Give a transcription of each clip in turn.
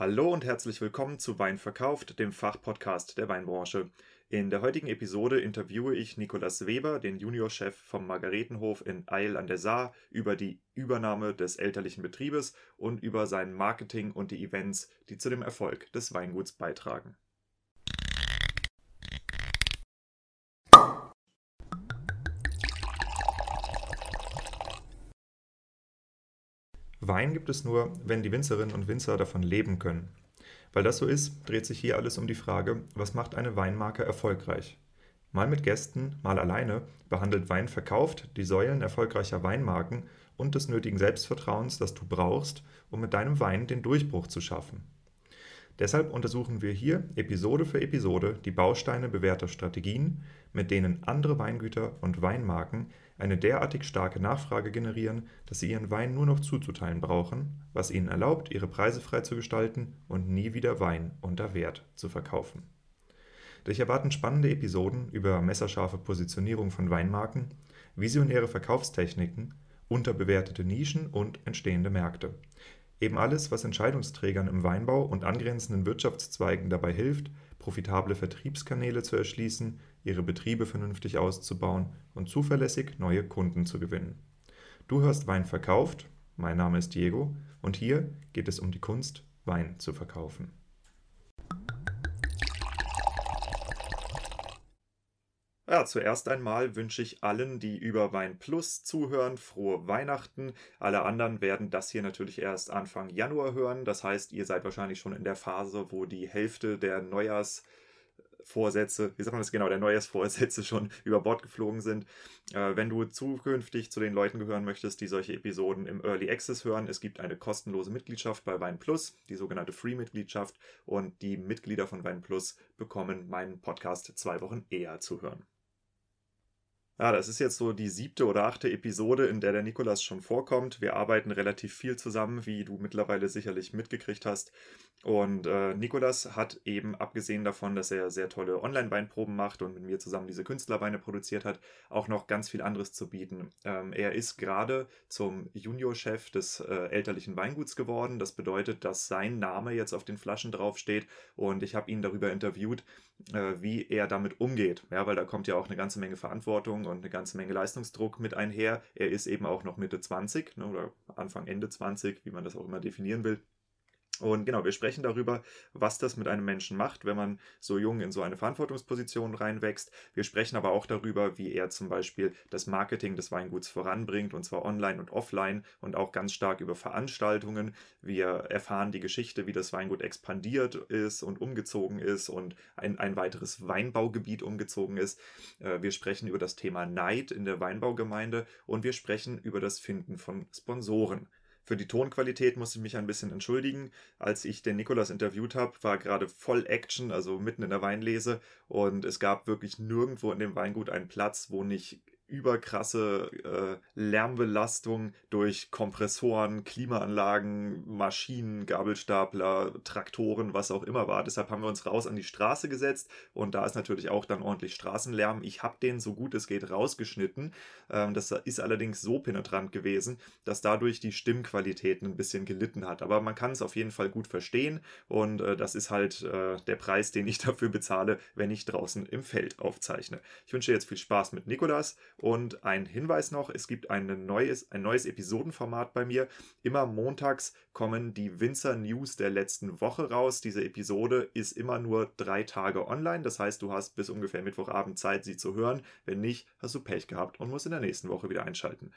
Hallo und herzlich willkommen zu Wein verkauft, dem Fachpodcast der Weinbranche. In der heutigen Episode interviewe ich Nikolaus Weber, den Juniorchef vom Margaretenhof in Eil an der Saar, über die Übernahme des elterlichen Betriebes und über sein Marketing und die Events, die zu dem Erfolg des Weinguts beitragen. Wein gibt es nur, wenn die Winzerinnen und Winzer davon leben können. Weil das so ist, dreht sich hier alles um die Frage, was macht eine Weinmarke erfolgreich? Mal mit Gästen, mal alleine behandelt Wein verkauft die Säulen erfolgreicher Weinmarken und des nötigen Selbstvertrauens, das du brauchst, um mit deinem Wein den Durchbruch zu schaffen. Deshalb untersuchen wir hier Episode für Episode die Bausteine bewährter Strategien, mit denen andere Weingüter und Weinmarken eine derartig starke Nachfrage generieren, dass sie ihren Wein nur noch zuzuteilen brauchen, was ihnen erlaubt, ihre Preise frei zu gestalten und nie wieder Wein unter Wert zu verkaufen. Dich erwarten spannende Episoden über messerscharfe Positionierung von Weinmarken, visionäre Verkaufstechniken, unterbewertete Nischen und entstehende Märkte. Eben alles, was Entscheidungsträgern im Weinbau und angrenzenden Wirtschaftszweigen dabei hilft, profitable Vertriebskanäle zu erschließen, ihre Betriebe vernünftig auszubauen und zuverlässig neue Kunden zu gewinnen. Du hörst Wein verkauft, mein Name ist Diego und hier geht es um die Kunst, Wein zu verkaufen. Ja, zuerst einmal wünsche ich allen, die über Wein Plus zuhören, frohe Weihnachten. Alle anderen werden das hier natürlich erst Anfang Januar hören. Das heißt, ihr seid wahrscheinlich schon in der Phase, wo die Hälfte der Neujahrs Vorsätze, wie sagt man das genau, der Neujahrsvorsätze schon über Bord geflogen sind. Äh, wenn du zukünftig zu den Leuten gehören möchtest, die solche Episoden im Early Access hören, es gibt eine kostenlose Mitgliedschaft bei Wein Plus, die sogenannte Free-Mitgliedschaft und die Mitglieder von Wein Plus bekommen meinen Podcast zwei Wochen eher zu hören. Ja, das ist jetzt so die siebte oder achte Episode, in der der Nikolas schon vorkommt. Wir arbeiten relativ viel zusammen, wie du mittlerweile sicherlich mitgekriegt hast. Und äh, Nikolas hat eben, abgesehen davon, dass er sehr tolle Online-Weinproben macht und mit mir zusammen diese Künstlerweine produziert hat, auch noch ganz viel anderes zu bieten. Ähm, er ist gerade zum Juniorchef des äh, elterlichen Weinguts geworden. Das bedeutet, dass sein Name jetzt auf den Flaschen draufsteht. Und ich habe ihn darüber interviewt, äh, wie er damit umgeht. Ja, weil da kommt ja auch eine ganze Menge Verantwortung und eine ganze Menge Leistungsdruck mit einher. Er ist eben auch noch Mitte 20 ne, oder Anfang, Ende 20, wie man das auch immer definieren will. Und genau, wir sprechen darüber, was das mit einem Menschen macht, wenn man so jung in so eine Verantwortungsposition reinwächst. Wir sprechen aber auch darüber, wie er zum Beispiel das Marketing des Weinguts voranbringt, und zwar online und offline und auch ganz stark über Veranstaltungen. Wir erfahren die Geschichte, wie das Weingut expandiert ist und umgezogen ist und ein, ein weiteres Weinbaugebiet umgezogen ist. Äh, wir sprechen über das Thema Neid in der Weinbaugemeinde und wir sprechen über das Finden von Sponsoren. Für die Tonqualität musste ich mich ein bisschen entschuldigen. Als ich den Nikolas interviewt habe, war gerade voll Action, also mitten in der Weinlese. Und es gab wirklich nirgendwo in dem Weingut einen Platz, wo nicht überkrasse äh, Lärmbelastung durch Kompressoren, Klimaanlagen, Maschinen, Gabelstapler, Traktoren, was auch immer war. Deshalb haben wir uns raus an die Straße gesetzt und da ist natürlich auch dann ordentlich Straßenlärm. Ich habe den so gut es geht rausgeschnitten. Ähm, das ist allerdings so penetrant gewesen, dass dadurch die Stimmqualität ein bisschen gelitten hat. Aber man kann es auf jeden Fall gut verstehen und äh, das ist halt äh, der Preis, den ich dafür bezahle, wenn ich draußen im Feld aufzeichne. Ich wünsche jetzt viel Spaß mit Nikolas und ein Hinweis noch, es gibt ein neues, ein neues Episodenformat bei mir. Immer montags kommen die Winzer News der letzten Woche raus. Diese Episode ist immer nur drei Tage online. Das heißt, du hast bis ungefähr Mittwochabend Zeit, sie zu hören. Wenn nicht, hast du Pech gehabt und musst in der nächsten Woche wieder einschalten.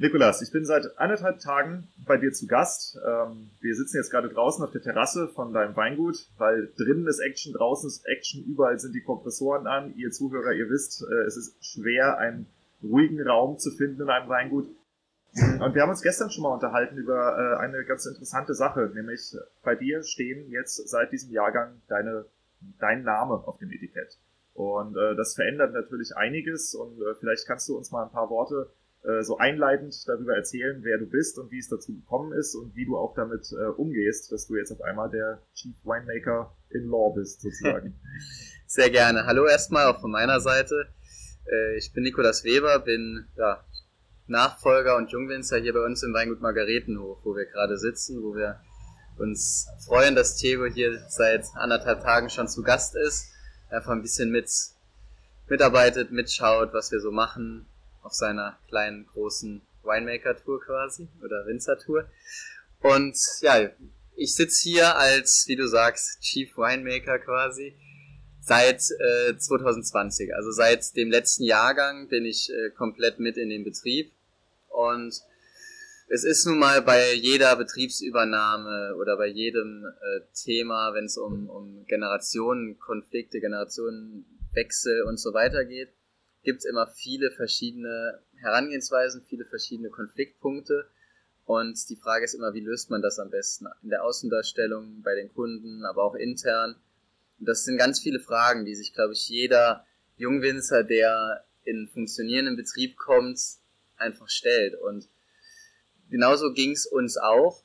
Nikolas, ich bin seit anderthalb Tagen bei dir zu Gast. Ähm, wir sitzen jetzt gerade draußen auf der Terrasse von deinem Weingut, weil drinnen ist Action, draußen ist Action, überall sind die Kompressoren an. Ihr Zuhörer, ihr wisst, äh, es ist schwer, einen ruhigen Raum zu finden in einem Weingut. Und wir haben uns gestern schon mal unterhalten über äh, eine ganz interessante Sache, nämlich bei dir stehen jetzt seit diesem Jahrgang deine, dein Name auf dem Etikett. Und äh, das verändert natürlich einiges und vielleicht kannst du uns mal ein paar Worte äh, so einleitend darüber erzählen, wer du bist und wie es dazu gekommen ist und wie du auch damit äh, umgehst, dass du jetzt auf einmal der Chief Winemaker in Law bist, sozusagen. Sehr gerne. Hallo erstmal auch von meiner Seite. Äh, ich bin Nikolas Weber, bin ja, Nachfolger und Jungwinzer hier bei uns im Weingut Margaretenhof, wo wir gerade sitzen, wo wir uns freuen, dass Theo hier seit anderthalb Tagen schon zu Gast ist. Einfach ein bisschen mit mitarbeitet, mitschaut, was wir so machen auf seiner kleinen, großen Winemaker-Tour quasi oder Winzer-Tour. Und ja, ich sitze hier als, wie du sagst, Chief Winemaker quasi seit äh, 2020. Also seit dem letzten Jahrgang bin ich äh, komplett mit in den Betrieb. Und es ist nun mal bei jeder Betriebsübernahme oder bei jedem äh, Thema, wenn es um, um Generationenkonflikte, Generationenwechsel und so weiter geht, gibt es immer viele verschiedene Herangehensweisen, viele verschiedene Konfliktpunkte. Und die Frage ist immer, wie löst man das am besten? In der Außendarstellung, bei den Kunden, aber auch intern. Und das sind ganz viele Fragen, die sich, glaube ich, jeder Jungwinzer, der in funktionierenden Betrieb kommt, einfach stellt. Und genauso ging es uns auch.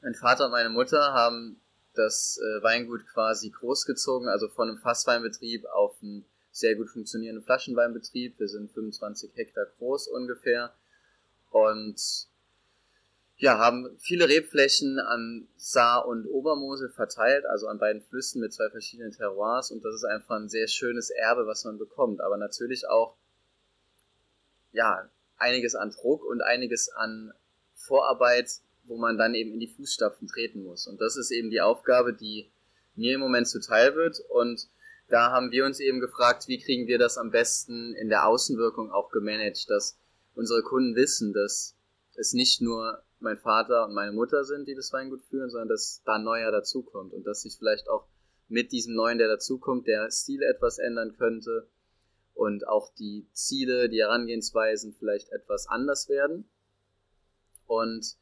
Mein Vater und meine Mutter haben das äh, Weingut quasi großgezogen, also von einem Fassweinbetrieb auf einen sehr gut funktionierenden Flaschenweinbetrieb. Wir sind 25 Hektar groß ungefähr und ja, haben viele Rebflächen an Saar und Obermosel verteilt, also an beiden Flüssen mit zwei verschiedenen Terroirs und das ist einfach ein sehr schönes Erbe, was man bekommt, aber natürlich auch ja, einiges an Druck und einiges an Vorarbeit, wo man dann eben in die Fußstapfen treten muss. Und das ist eben die Aufgabe, die mir im Moment zuteil wird. Und da haben wir uns eben gefragt, wie kriegen wir das am besten in der Außenwirkung auch gemanagt, dass unsere Kunden wissen, dass es nicht nur mein Vater und meine Mutter sind, die das Weingut führen, sondern dass da ein neuer dazukommt und dass sich vielleicht auch mit diesem neuen, der dazukommt, der Stil etwas ändern könnte und auch die Ziele, die Herangehensweisen vielleicht etwas anders werden. Und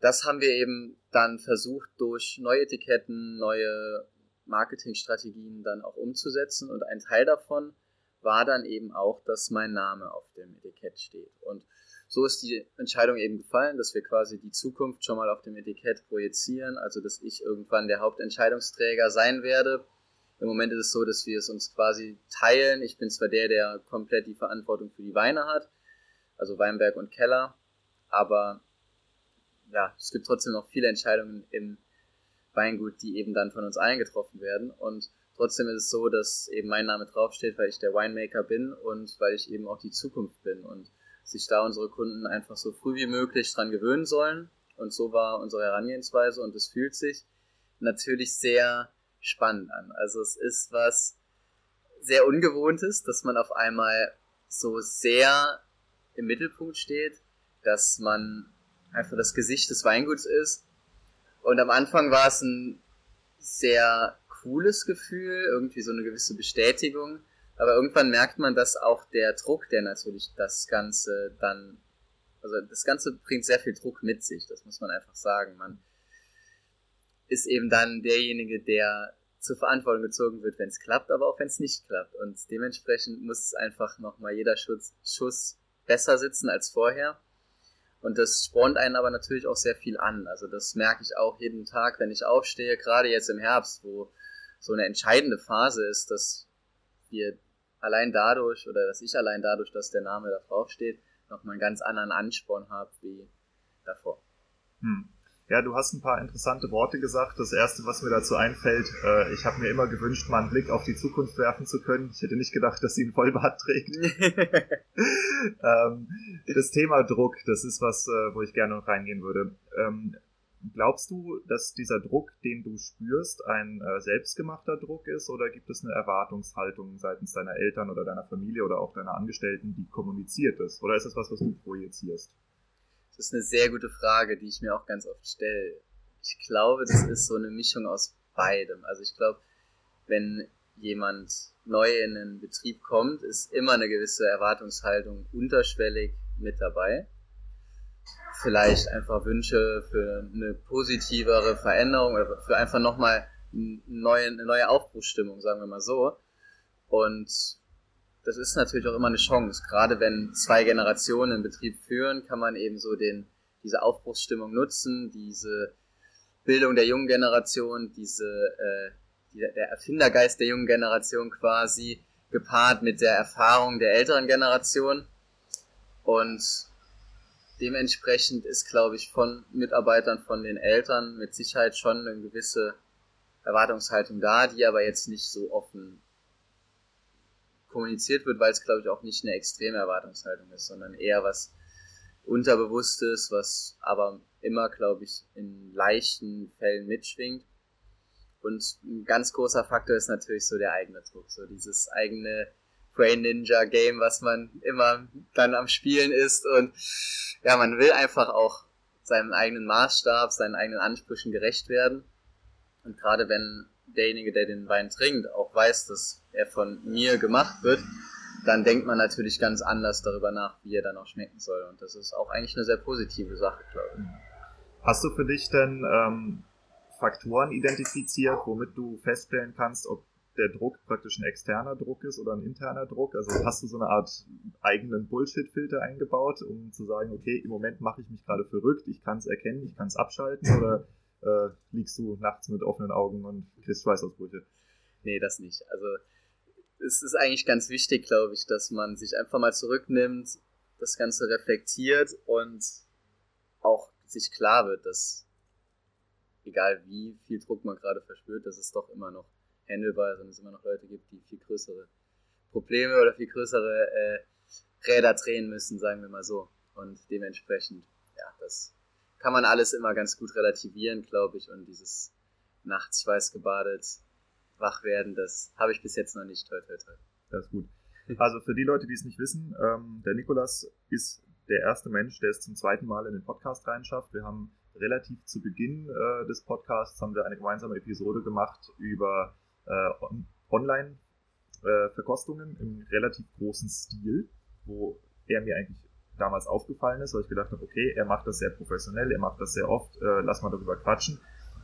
das haben wir eben dann versucht durch neue Etiketten, neue Marketingstrategien dann auch umzusetzen. Und ein Teil davon war dann eben auch, dass mein Name auf dem Etikett steht. Und so ist die Entscheidung eben gefallen, dass wir quasi die Zukunft schon mal auf dem Etikett projizieren, also dass ich irgendwann der Hauptentscheidungsträger sein werde. Im Moment ist es so, dass wir es uns quasi teilen. Ich bin zwar der, der komplett die Verantwortung für die Weine hat, also Weinberg und Keller, aber ja, es gibt trotzdem noch viele Entscheidungen im Weingut, die eben dann von uns allen getroffen werden. Und trotzdem ist es so, dass eben mein Name draufsteht, weil ich der Winemaker bin und weil ich eben auch die Zukunft bin und sich da unsere Kunden einfach so früh wie möglich dran gewöhnen sollen. Und so war unsere Herangehensweise und es fühlt sich natürlich sehr spannend an. Also es ist was sehr Ungewohntes, dass man auf einmal so sehr im Mittelpunkt steht, dass man einfach das Gesicht des Weinguts ist und am Anfang war es ein sehr cooles Gefühl, irgendwie so eine gewisse Bestätigung. Aber irgendwann merkt man, dass auch der Druck, der natürlich das Ganze dann, also das Ganze bringt sehr viel Druck mit sich, das muss man einfach sagen. Man ist eben dann derjenige, der zur Verantwortung gezogen wird, wenn es klappt, aber auch wenn es nicht klappt. Und dementsprechend muss einfach nochmal jeder Schuss, Schuss besser sitzen als vorher. Und das spornt einen aber natürlich auch sehr viel an. Also das merke ich auch jeden Tag, wenn ich aufstehe, gerade jetzt im Herbst, wo so eine entscheidende Phase ist, dass wir allein dadurch oder dass ich allein dadurch, dass der Name da drauf steht, nochmal einen ganz anderen Ansporn habe wie davor. Hm. Ja, du hast ein paar interessante Worte gesagt. Das erste, was mir dazu einfällt, äh, ich habe mir immer gewünscht, mal einen Blick auf die Zukunft werfen zu können. Ich hätte nicht gedacht, dass sie einen Vollbart trägt. ähm, das Thema Druck, das ist was, äh, wo ich gerne noch reingehen würde. Ähm, glaubst du, dass dieser Druck, den du spürst, ein äh, selbstgemachter Druck ist oder gibt es eine Erwartungshaltung seitens deiner Eltern oder deiner Familie oder auch deiner Angestellten, die kommuniziert ist? Oder ist es was, was du projizierst? Das ist eine sehr gute Frage, die ich mir auch ganz oft stelle. Ich glaube, das ist so eine Mischung aus beidem. Also ich glaube, wenn jemand neu in einen Betrieb kommt, ist immer eine gewisse Erwartungshaltung unterschwellig mit dabei. Vielleicht einfach Wünsche für eine positivere Veränderung oder für einfach nochmal eine neue, eine neue Aufbruchsstimmung, sagen wir mal so. Und das ist natürlich auch immer eine Chance. Gerade wenn zwei Generationen einen Betrieb führen, kann man eben so den, diese Aufbruchsstimmung nutzen, diese Bildung der jungen Generation, diese, äh, die, der Erfindergeist der jungen Generation quasi, gepaart mit der Erfahrung der älteren Generation. Und dementsprechend ist, glaube ich, von Mitarbeitern, von den Eltern mit Sicherheit schon eine gewisse Erwartungshaltung da, die aber jetzt nicht so offen kommuniziert wird, weil es, glaube ich, auch nicht eine extreme Erwartungshaltung ist, sondern eher was Unterbewusstes, was aber immer, glaube ich, in leichten Fällen mitschwingt. Und ein ganz großer Faktor ist natürlich so der eigene Druck, so dieses eigene Brain Ninja Game, was man immer dann am Spielen ist und ja, man will einfach auch seinem eigenen Maßstab, seinen eigenen Ansprüchen gerecht werden. Und gerade wenn derjenige, der den Wein trinkt, auch weiß, dass er von mir gemacht wird, dann denkt man natürlich ganz anders darüber nach, wie er dann auch schmecken soll. Und das ist auch eigentlich eine sehr positive Sache, glaube ich. Hast du für dich denn ähm, Faktoren identifiziert, womit du feststellen kannst, ob der Druck praktisch ein externer Druck ist oder ein interner Druck? Also hast du so eine Art eigenen Bullshit-Filter eingebaut, um zu sagen, okay, im Moment mache ich mich gerade verrückt, ich kann es erkennen, ich kann es abschalten oder äh, liegst du nachts mit offenen Augen und kriegst Schweißausbrüche? Nee, das nicht. Also es ist eigentlich ganz wichtig, glaube ich, dass man sich einfach mal zurücknimmt, das Ganze reflektiert und auch sich klar wird, dass egal wie viel Druck man gerade verspürt, dass es doch immer noch handelbar ist und es immer noch Leute gibt, die viel größere Probleme oder viel größere äh, Räder drehen müssen, sagen wir mal so. Und dementsprechend, ja, das kann man alles immer ganz gut relativieren, glaube ich. Und dieses nachts schweißgebadet wach werden, das habe ich bis jetzt noch nicht. Toi, toi, toi. Das ist gut. Also für die Leute, die es nicht wissen, ähm, der Nikolas ist der erste Mensch, der es zum zweiten Mal in den Podcast reinschafft. Wir haben relativ zu Beginn äh, des Podcasts haben wir eine gemeinsame Episode gemacht über äh, on Online-Verkostungen äh, im relativ großen Stil, wo er mir eigentlich damals aufgefallen ist, weil ich gedacht habe, okay, er macht das sehr professionell, er macht das sehr oft, äh, lass mal darüber quatschen.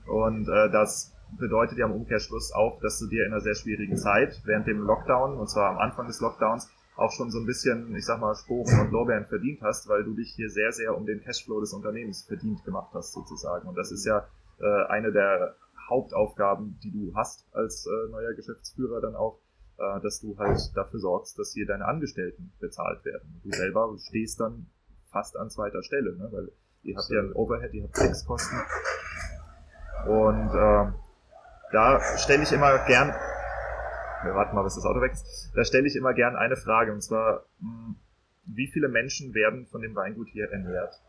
Und äh, das bedeutet ja im Umkehrschluss auch, dass du dir in einer sehr schwierigen Zeit während dem Lockdown, und zwar am Anfang des Lockdowns, auch schon so ein bisschen, ich sag mal, Sporen und Lorbeeren verdient hast, weil du dich hier sehr, sehr um den Cashflow des Unternehmens verdient gemacht hast, sozusagen. Und das ist ja äh, eine der Hauptaufgaben, die du hast als äh, neuer Geschäftsführer dann auch, äh, dass du halt dafür sorgst, dass hier deine Angestellten bezahlt werden. Du selber stehst dann fast an zweiter Stelle, ne? weil ihr habt ja ein Overhead, ihr habt Fixkosten. Und äh, da stelle ich immer gern, wir warten mal, bis das Auto weg ist, da stelle ich immer gern eine Frage, und zwar, hm, wie viele Menschen werden von dem Weingut hier ernährt?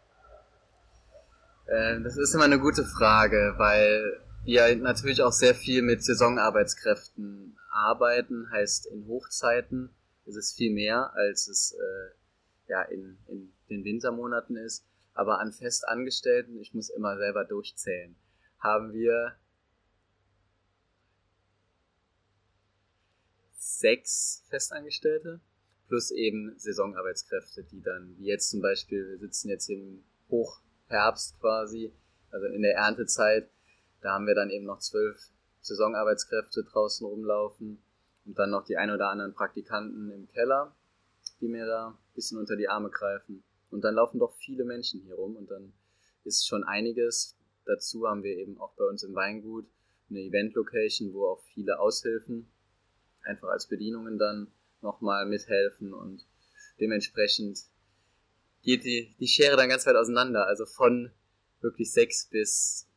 Äh, das ist immer eine gute Frage, weil wir natürlich auch sehr viel mit Saisonarbeitskräften arbeiten, heißt in Hochzeiten ist es viel mehr, als es äh, ja in, in den Wintermonaten ist. Aber an Festangestellten, ich muss immer selber durchzählen, haben wir sechs Festangestellte plus eben Saisonarbeitskräfte, die dann, wie jetzt zum Beispiel, wir sitzen jetzt im Hochherbst quasi, also in der Erntezeit, da haben wir dann eben noch zwölf Saisonarbeitskräfte draußen rumlaufen und dann noch die ein oder anderen Praktikanten im Keller, die mir da ein bisschen unter die Arme greifen. Und dann laufen doch viele Menschen hier rum und dann ist schon einiges. Dazu haben wir eben auch bei uns im Weingut eine Event-Location, wo auch viele Aushilfen einfach als Bedienungen dann nochmal mithelfen und dementsprechend geht die, die Schere dann ganz weit auseinander. Also von wirklich sechs bis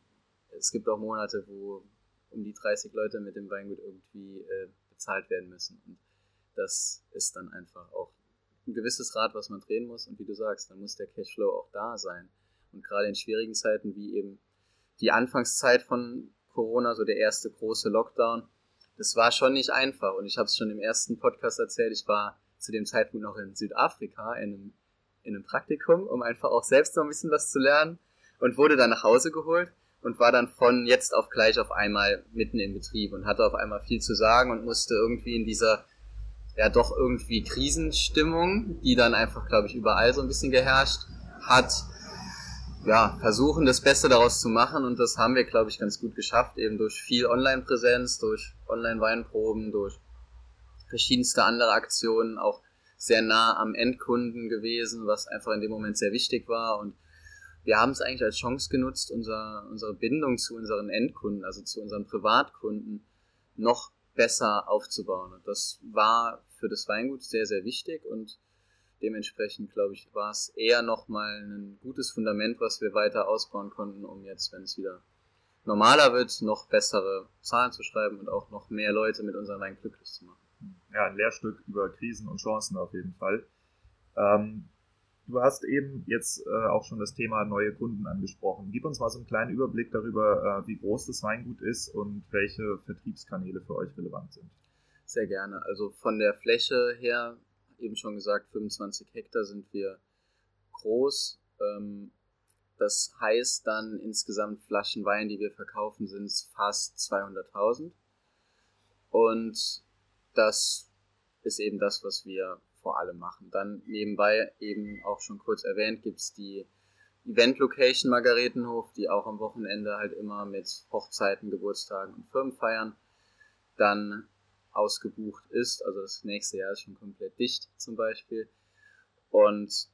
es gibt auch Monate, wo um die 30 Leute mit dem Weingut irgendwie äh, bezahlt werden müssen. Und das ist dann einfach auch ein gewisses Rad, was man drehen muss. Und wie du sagst, dann muss der Cashflow auch da sein. Und gerade in schwierigen Zeiten wie eben die Anfangszeit von Corona, so der erste große Lockdown, das war schon nicht einfach. Und ich habe es schon im ersten Podcast erzählt, ich war zu dem Zeitpunkt noch in Südafrika in einem, in einem Praktikum, um einfach auch selbst noch ein bisschen was zu lernen und wurde dann nach Hause geholt und war dann von jetzt auf gleich auf einmal mitten im Betrieb und hatte auf einmal viel zu sagen und musste irgendwie in dieser ja doch irgendwie Krisenstimmung, die dann einfach, glaube ich, überall so ein bisschen geherrscht hat, ja, versuchen, das Beste daraus zu machen. Und das haben wir, glaube ich, ganz gut geschafft, eben durch viel Online-Präsenz, durch Online-Weinproben, durch verschiedenste andere Aktionen, auch sehr nah am Endkunden gewesen, was einfach in dem Moment sehr wichtig war. Und wir haben es eigentlich als Chance genutzt, unser, unsere Bindung zu unseren Endkunden, also zu unseren Privatkunden, noch besser aufzubauen. Und das war für das Weingut sehr, sehr wichtig und Dementsprechend, glaube ich, war es eher nochmal ein gutes Fundament, was wir weiter ausbauen konnten, um jetzt, wenn es wieder normaler wird, noch bessere Zahlen zu schreiben und auch noch mehr Leute mit unserem Wein glücklich zu machen. Ja, ein Lehrstück über Krisen und Chancen auf jeden Fall. Ähm, du hast eben jetzt äh, auch schon das Thema neue Kunden angesprochen. Gib uns mal so einen kleinen Überblick darüber, äh, wie groß das Weingut ist und welche Vertriebskanäle für euch relevant sind. Sehr gerne. Also von der Fläche her, eben schon gesagt, 25 Hektar sind wir groß. Ähm, das heißt dann insgesamt Flaschen Wein, die wir verkaufen, sind fast 200.000. Und das ist eben das, was wir vor allem machen. Dann nebenbei eben auch schon kurz erwähnt, gibt es die Event-Location Margaretenhof, die auch am Wochenende halt immer mit Hochzeiten, Geburtstagen und Firmenfeiern dann ausgebucht ist. Also das nächste Jahr ist schon komplett dicht zum Beispiel. Und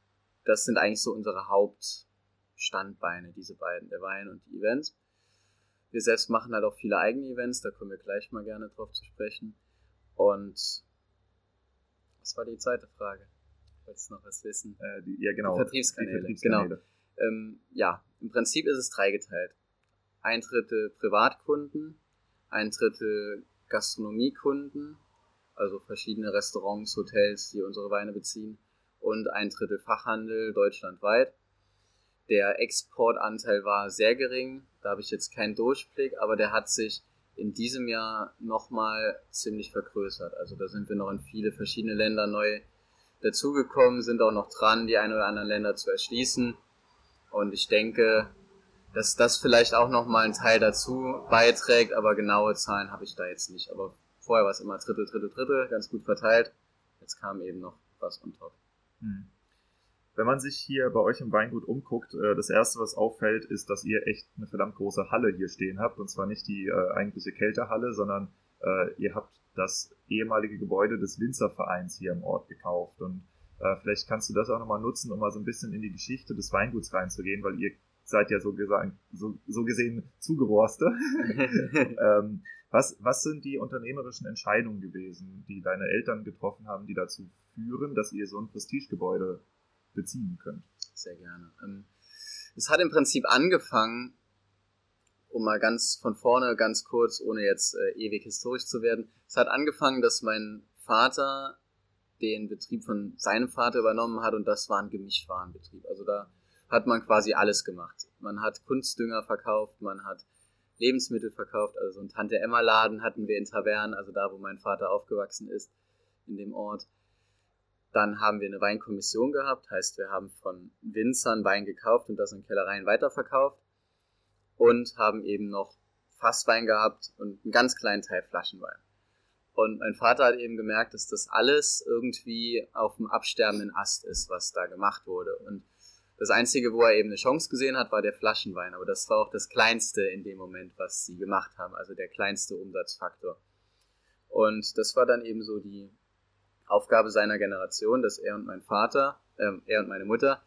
das sind eigentlich so unsere Hauptstandbeine, diese beiden, der Wein und die Events. Wir selbst machen halt auch viele eigene Events, da kommen wir gleich mal gerne drauf zu sprechen. Und was war die zweite Frage? Wolltest du noch was wissen? Äh, die, ja, genau. Die Vertriebskanäle. Die Vertriebskanäle. Genau. Ähm, ja, im Prinzip ist es dreigeteilt. Ein Drittel Privatkunden, ein Drittel Gastronomiekunden, also verschiedene Restaurants, Hotels, die unsere Weine beziehen, und ein Drittel Fachhandel deutschlandweit. Der Exportanteil war sehr gering, da habe ich jetzt keinen Durchblick, aber der hat sich in diesem Jahr nochmal ziemlich vergrößert. Also da sind wir noch in viele verschiedene Länder neu dazugekommen, sind auch noch dran, die ein oder anderen Länder zu erschließen. Und ich denke, dass das vielleicht auch nochmal einen Teil dazu beiträgt, aber genaue Zahlen habe ich da jetzt nicht. Aber vorher war es immer Drittel, Drittel, Drittel, ganz gut verteilt. Jetzt kam eben noch was on top. Hm. Wenn man sich hier bei euch im Weingut umguckt, äh, das erste, was auffällt, ist, dass ihr echt eine verdammt große Halle hier stehen habt. Und zwar nicht die äh, eigentliche Kältehalle, sondern äh, ihr habt das ehemalige Gebäude des Winzervereins hier im Ort gekauft. Und vielleicht kannst du das auch nochmal nutzen, um mal so ein bisschen in die Geschichte des Weinguts reinzugehen, weil ihr seid ja so, gesagt, so, so gesehen Zugeroste. ähm, was, was sind die unternehmerischen Entscheidungen gewesen, die deine Eltern getroffen haben, die dazu führen, dass ihr so ein Prestigegebäude beziehen könnt? Sehr gerne. Ähm, es hat im Prinzip angefangen, um mal ganz von vorne, ganz kurz, ohne jetzt äh, ewig historisch zu werden. Es hat angefangen, dass mein Vater den Betrieb von seinem Vater übernommen hat und das war ein Gemischtwarenbetrieb. Also da hat man quasi alles gemacht. Man hat Kunstdünger verkauft, man hat Lebensmittel verkauft, also so ein Tante-Emma-Laden hatten wir in Tavern, also da, wo mein Vater aufgewachsen ist, in dem Ort. Dann haben wir eine Weinkommission gehabt, heißt, wir haben von Winzern Wein gekauft und das in Kellereien weiterverkauft und haben eben noch Fasswein gehabt und einen ganz kleinen Teil Flaschenwein. Und mein Vater hat eben gemerkt, dass das alles irgendwie auf dem absterbenden Ast ist, was da gemacht wurde. Und das Einzige, wo er eben eine Chance gesehen hat, war der Flaschenwein. Aber das war auch das Kleinste in dem Moment, was sie gemacht haben. Also der kleinste Umsatzfaktor. Und das war dann eben so die Aufgabe seiner Generation, dass er und mein Vater, äh, er und meine Mutter,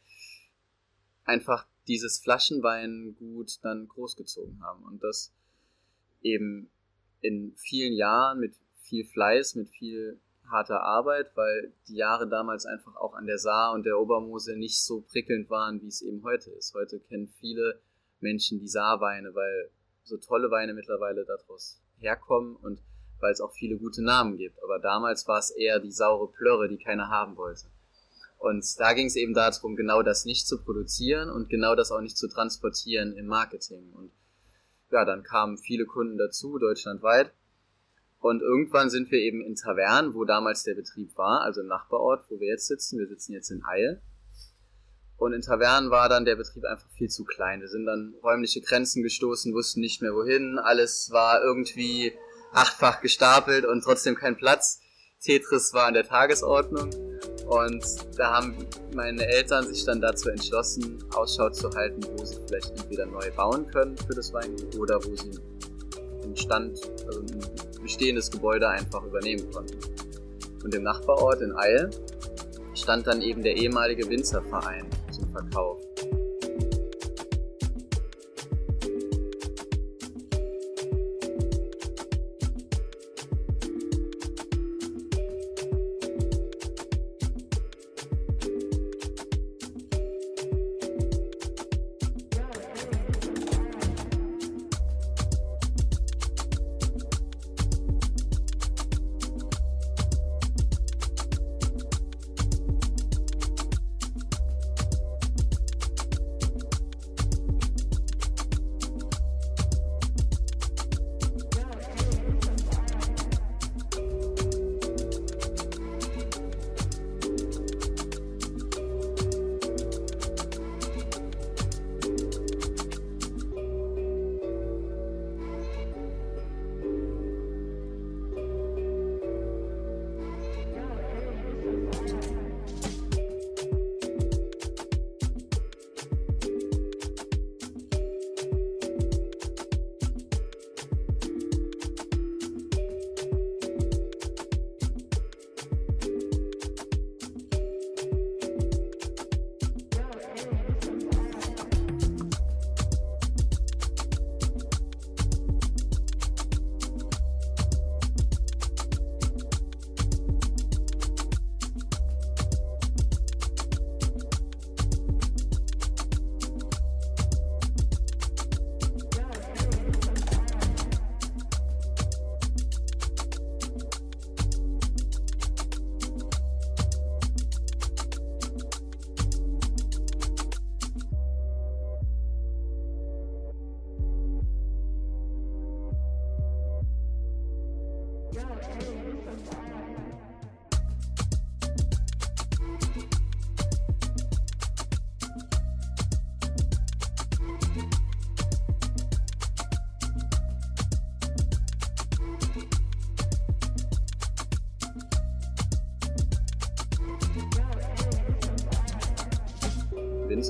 einfach dieses Flaschenweingut dann großgezogen haben. Und das eben in vielen Jahren mit viel Fleiß, mit viel harter Arbeit, weil die Jahre damals einfach auch an der Saar und der Obermose nicht so prickelnd waren, wie es eben heute ist. Heute kennen viele Menschen die Saarweine, weil so tolle Weine mittlerweile daraus herkommen und weil es auch viele gute Namen gibt. Aber damals war es eher die saure Plörre, die keiner haben wollte. Und da ging es eben darum, genau das nicht zu produzieren und genau das auch nicht zu transportieren im Marketing. Und ja, dann kamen viele Kunden dazu, deutschlandweit. Und irgendwann sind wir eben in Tavern, wo damals der Betrieb war, also im Nachbarort, wo wir jetzt sitzen. Wir sitzen jetzt in Eil. Und in Tavern war dann der Betrieb einfach viel zu klein. Wir sind dann räumliche Grenzen gestoßen, wussten nicht mehr wohin. Alles war irgendwie achtfach gestapelt und trotzdem kein Platz. Tetris war an der Tagesordnung. Und da haben meine Eltern sich dann dazu entschlossen, Ausschau zu halten, wo sie vielleicht entweder neu bauen können für das Weingut oder wo sie einen Stand, also ein bestehendes Gebäude einfach übernehmen konnten. Und im Nachbarort in Eil stand dann eben der ehemalige Winzerverein zum Verkauf.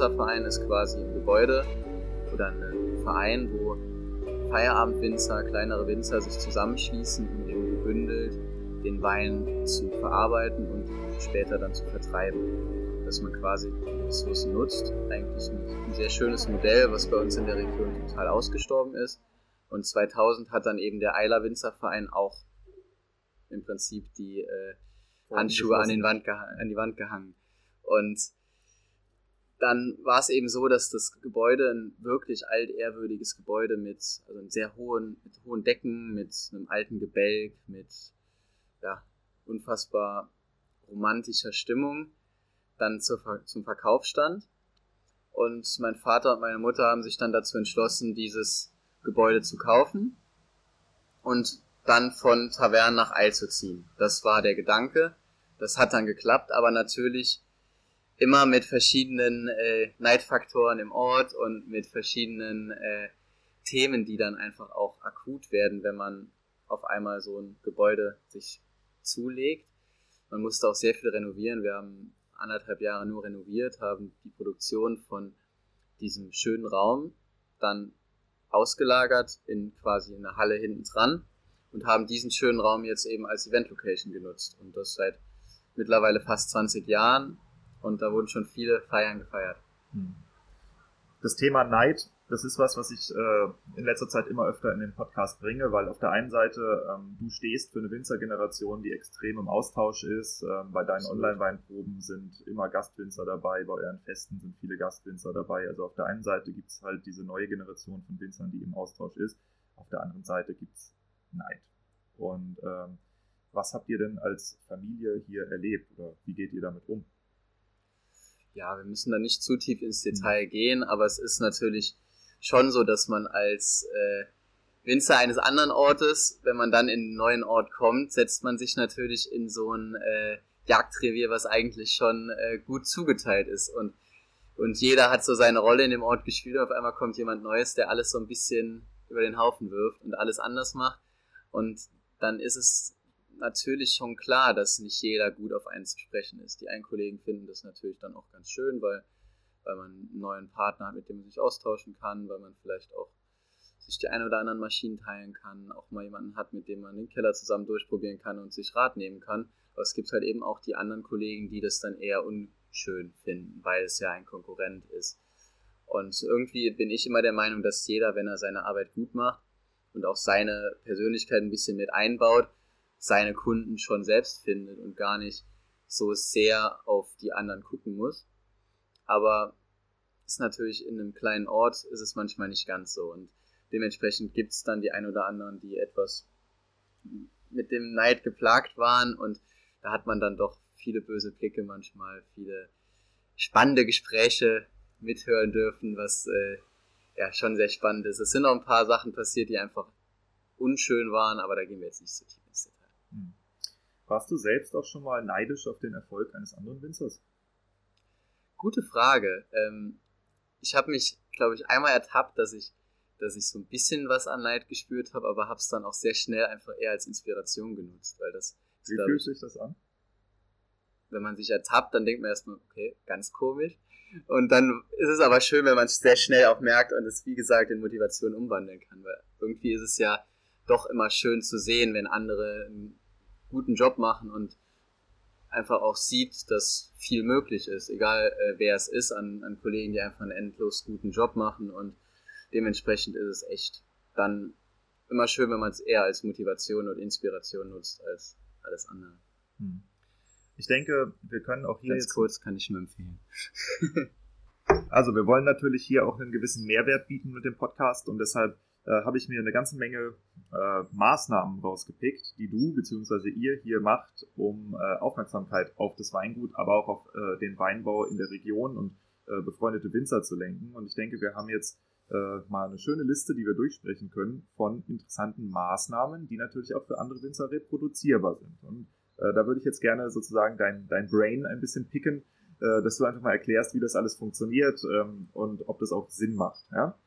Winzerverein ist quasi ein Gebäude oder ein Verein, wo Feierabendwinzer, kleinere Winzer sich zusammenschließen, um eben gebündelt den Wein zu verarbeiten und später dann zu vertreiben. Dass man quasi die Ressourcen nutzt. Eigentlich ein, sehr schönes Modell, was bei uns in der Region total ausgestorben ist. Und 2000 hat dann eben der Eiler Winzerverein auch im Prinzip die äh, Handschuhe an, an die Wand gehangen. Und dann war es eben so, dass das Gebäude ein wirklich altehrwürdiges Gebäude mit, also einem sehr hohen, mit hohen Decken, mit einem alten Gebälk, mit ja, unfassbar romantischer Stimmung dann zur, zum Verkauf stand. Und mein Vater und meine Mutter haben sich dann dazu entschlossen, dieses Gebäude zu kaufen und dann von Tavern nach Eil zu ziehen. Das war der Gedanke. Das hat dann geklappt, aber natürlich immer mit verschiedenen äh, Neidfaktoren im Ort und mit verschiedenen äh, Themen, die dann einfach auch akut werden, wenn man auf einmal so ein Gebäude sich zulegt. Man musste auch sehr viel renovieren. Wir haben anderthalb Jahre nur renoviert, haben die Produktion von diesem schönen Raum dann ausgelagert in quasi eine Halle hinten dran und haben diesen schönen Raum jetzt eben als Event-Location genutzt. Und das seit mittlerweile fast 20 Jahren. Und da wurden schon viele Feiern gefeiert. Hm. Das Thema Neid das ist was, was ich äh, in letzter Zeit immer öfter in den Podcast bringe, weil auf der einen Seite ähm, du stehst für eine Winzergeneration, die extrem im Austausch ist. Ähm, bei deinen Online-Weinproben sind immer Gastwinzer dabei, bei euren Festen sind viele Gastwinzer dabei. Also auf der einen Seite gibt es halt diese neue Generation von Winzern, die im Austausch ist. Auf der anderen Seite gibt es Neid. Und ähm, was habt ihr denn als Familie hier erlebt oder wie geht ihr damit um? Ja, wir müssen da nicht zu tief ins Detail mhm. gehen, aber es ist natürlich schon so, dass man als äh, Winzer eines anderen Ortes, wenn man dann in einen neuen Ort kommt, setzt man sich natürlich in so ein äh, Jagdrevier, was eigentlich schon äh, gut zugeteilt ist. Und, und jeder hat so seine Rolle in dem Ort gespielt. Und auf einmal kommt jemand Neues, der alles so ein bisschen über den Haufen wirft und alles anders macht. Und dann ist es natürlich schon klar, dass nicht jeder gut auf einen zu sprechen ist. Die einen Kollegen finden das natürlich dann auch ganz schön, weil weil man einen neuen Partner hat, mit dem man sich austauschen kann, weil man vielleicht auch sich die ein oder anderen Maschinen teilen kann, auch mal jemanden hat, mit dem man den Keller zusammen durchprobieren kann und sich Rat nehmen kann. Aber es gibt halt eben auch die anderen Kollegen, die das dann eher unschön finden, weil es ja ein Konkurrent ist. Und irgendwie bin ich immer der Meinung, dass jeder, wenn er seine Arbeit gut macht und auch seine Persönlichkeit ein bisschen mit einbaut, seine Kunden schon selbst findet und gar nicht so sehr auf die anderen gucken muss. Aber ist natürlich in einem kleinen Ort ist es manchmal nicht ganz so. Und dementsprechend gibt es dann die ein oder anderen, die etwas mit dem Neid geplagt waren. Und da hat man dann doch viele böse Blicke manchmal, viele spannende Gespräche mithören dürfen, was äh, ja schon sehr spannend ist. Es sind auch ein paar Sachen passiert, die einfach unschön waren, aber da gehen wir jetzt nicht so tief ins. Hm. Warst du selbst auch schon mal neidisch auf den Erfolg eines anderen Winzers? Gute Frage. Ähm, ich habe mich, glaube ich, einmal ertappt, dass ich, dass ich so ein bisschen was an Neid gespürt habe, aber habe es dann auch sehr schnell einfach eher als Inspiration genutzt, weil das. Wie fühlt sich das an? Wenn man sich ertappt, dann denkt man erstmal, okay, ganz komisch. Und dann ist es aber schön, wenn man es sehr schnell auch merkt und es, wie gesagt, in Motivation umwandeln kann, weil irgendwie ist es ja doch immer schön zu sehen, wenn andere einen guten Job machen und einfach auch sieht, dass viel möglich ist, egal äh, wer es ist, an, an Kollegen, die einfach einen endlos guten Job machen und dementsprechend ist es echt dann immer schön, wenn man es eher als Motivation und Inspiration nutzt als alles andere. Hm. Ich denke, wir können auch hier Ganz jetzt kurz kann ich nur empfehlen. also wir wollen natürlich hier auch einen gewissen Mehrwert bieten mit dem Podcast und deshalb äh, habe ich mir eine ganze Menge äh, Maßnahmen rausgepickt, die du bzw. ihr hier macht, um äh, Aufmerksamkeit auf das Weingut, aber auch auf äh, den Weinbau in der Region und äh, befreundete Winzer zu lenken. Und ich denke, wir haben jetzt mal eine schöne Liste, die wir durchsprechen können von interessanten Maßnahmen, die natürlich auch für andere Winzer reproduzierbar sind. Und da würde ich jetzt gerne sozusagen dein, dein Brain ein bisschen picken, dass du einfach mal erklärst, wie das alles funktioniert ähm, und ob das auch Sinn macht. Ja?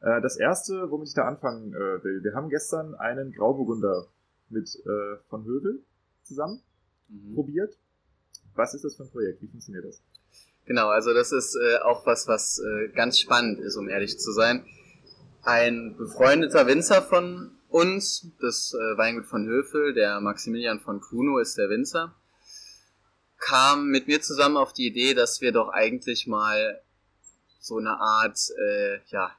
Äh, das erste, womit ich da anfangen äh, will, wir haben gestern einen Grauburgunder mit äh, von Hövel zusammen mhm. probiert. Was ist das für ein Projekt? Wie funktioniert das? Genau, also das ist äh, auch was, was äh, ganz spannend ist, um ehrlich zu sein. Ein befreundeter Winzer von uns, das äh, Weingut von Höfel, der Maximilian von Kuno ist der Winzer, kam mit mir zusammen auf die Idee, dass wir doch eigentlich mal so eine Art äh, ja,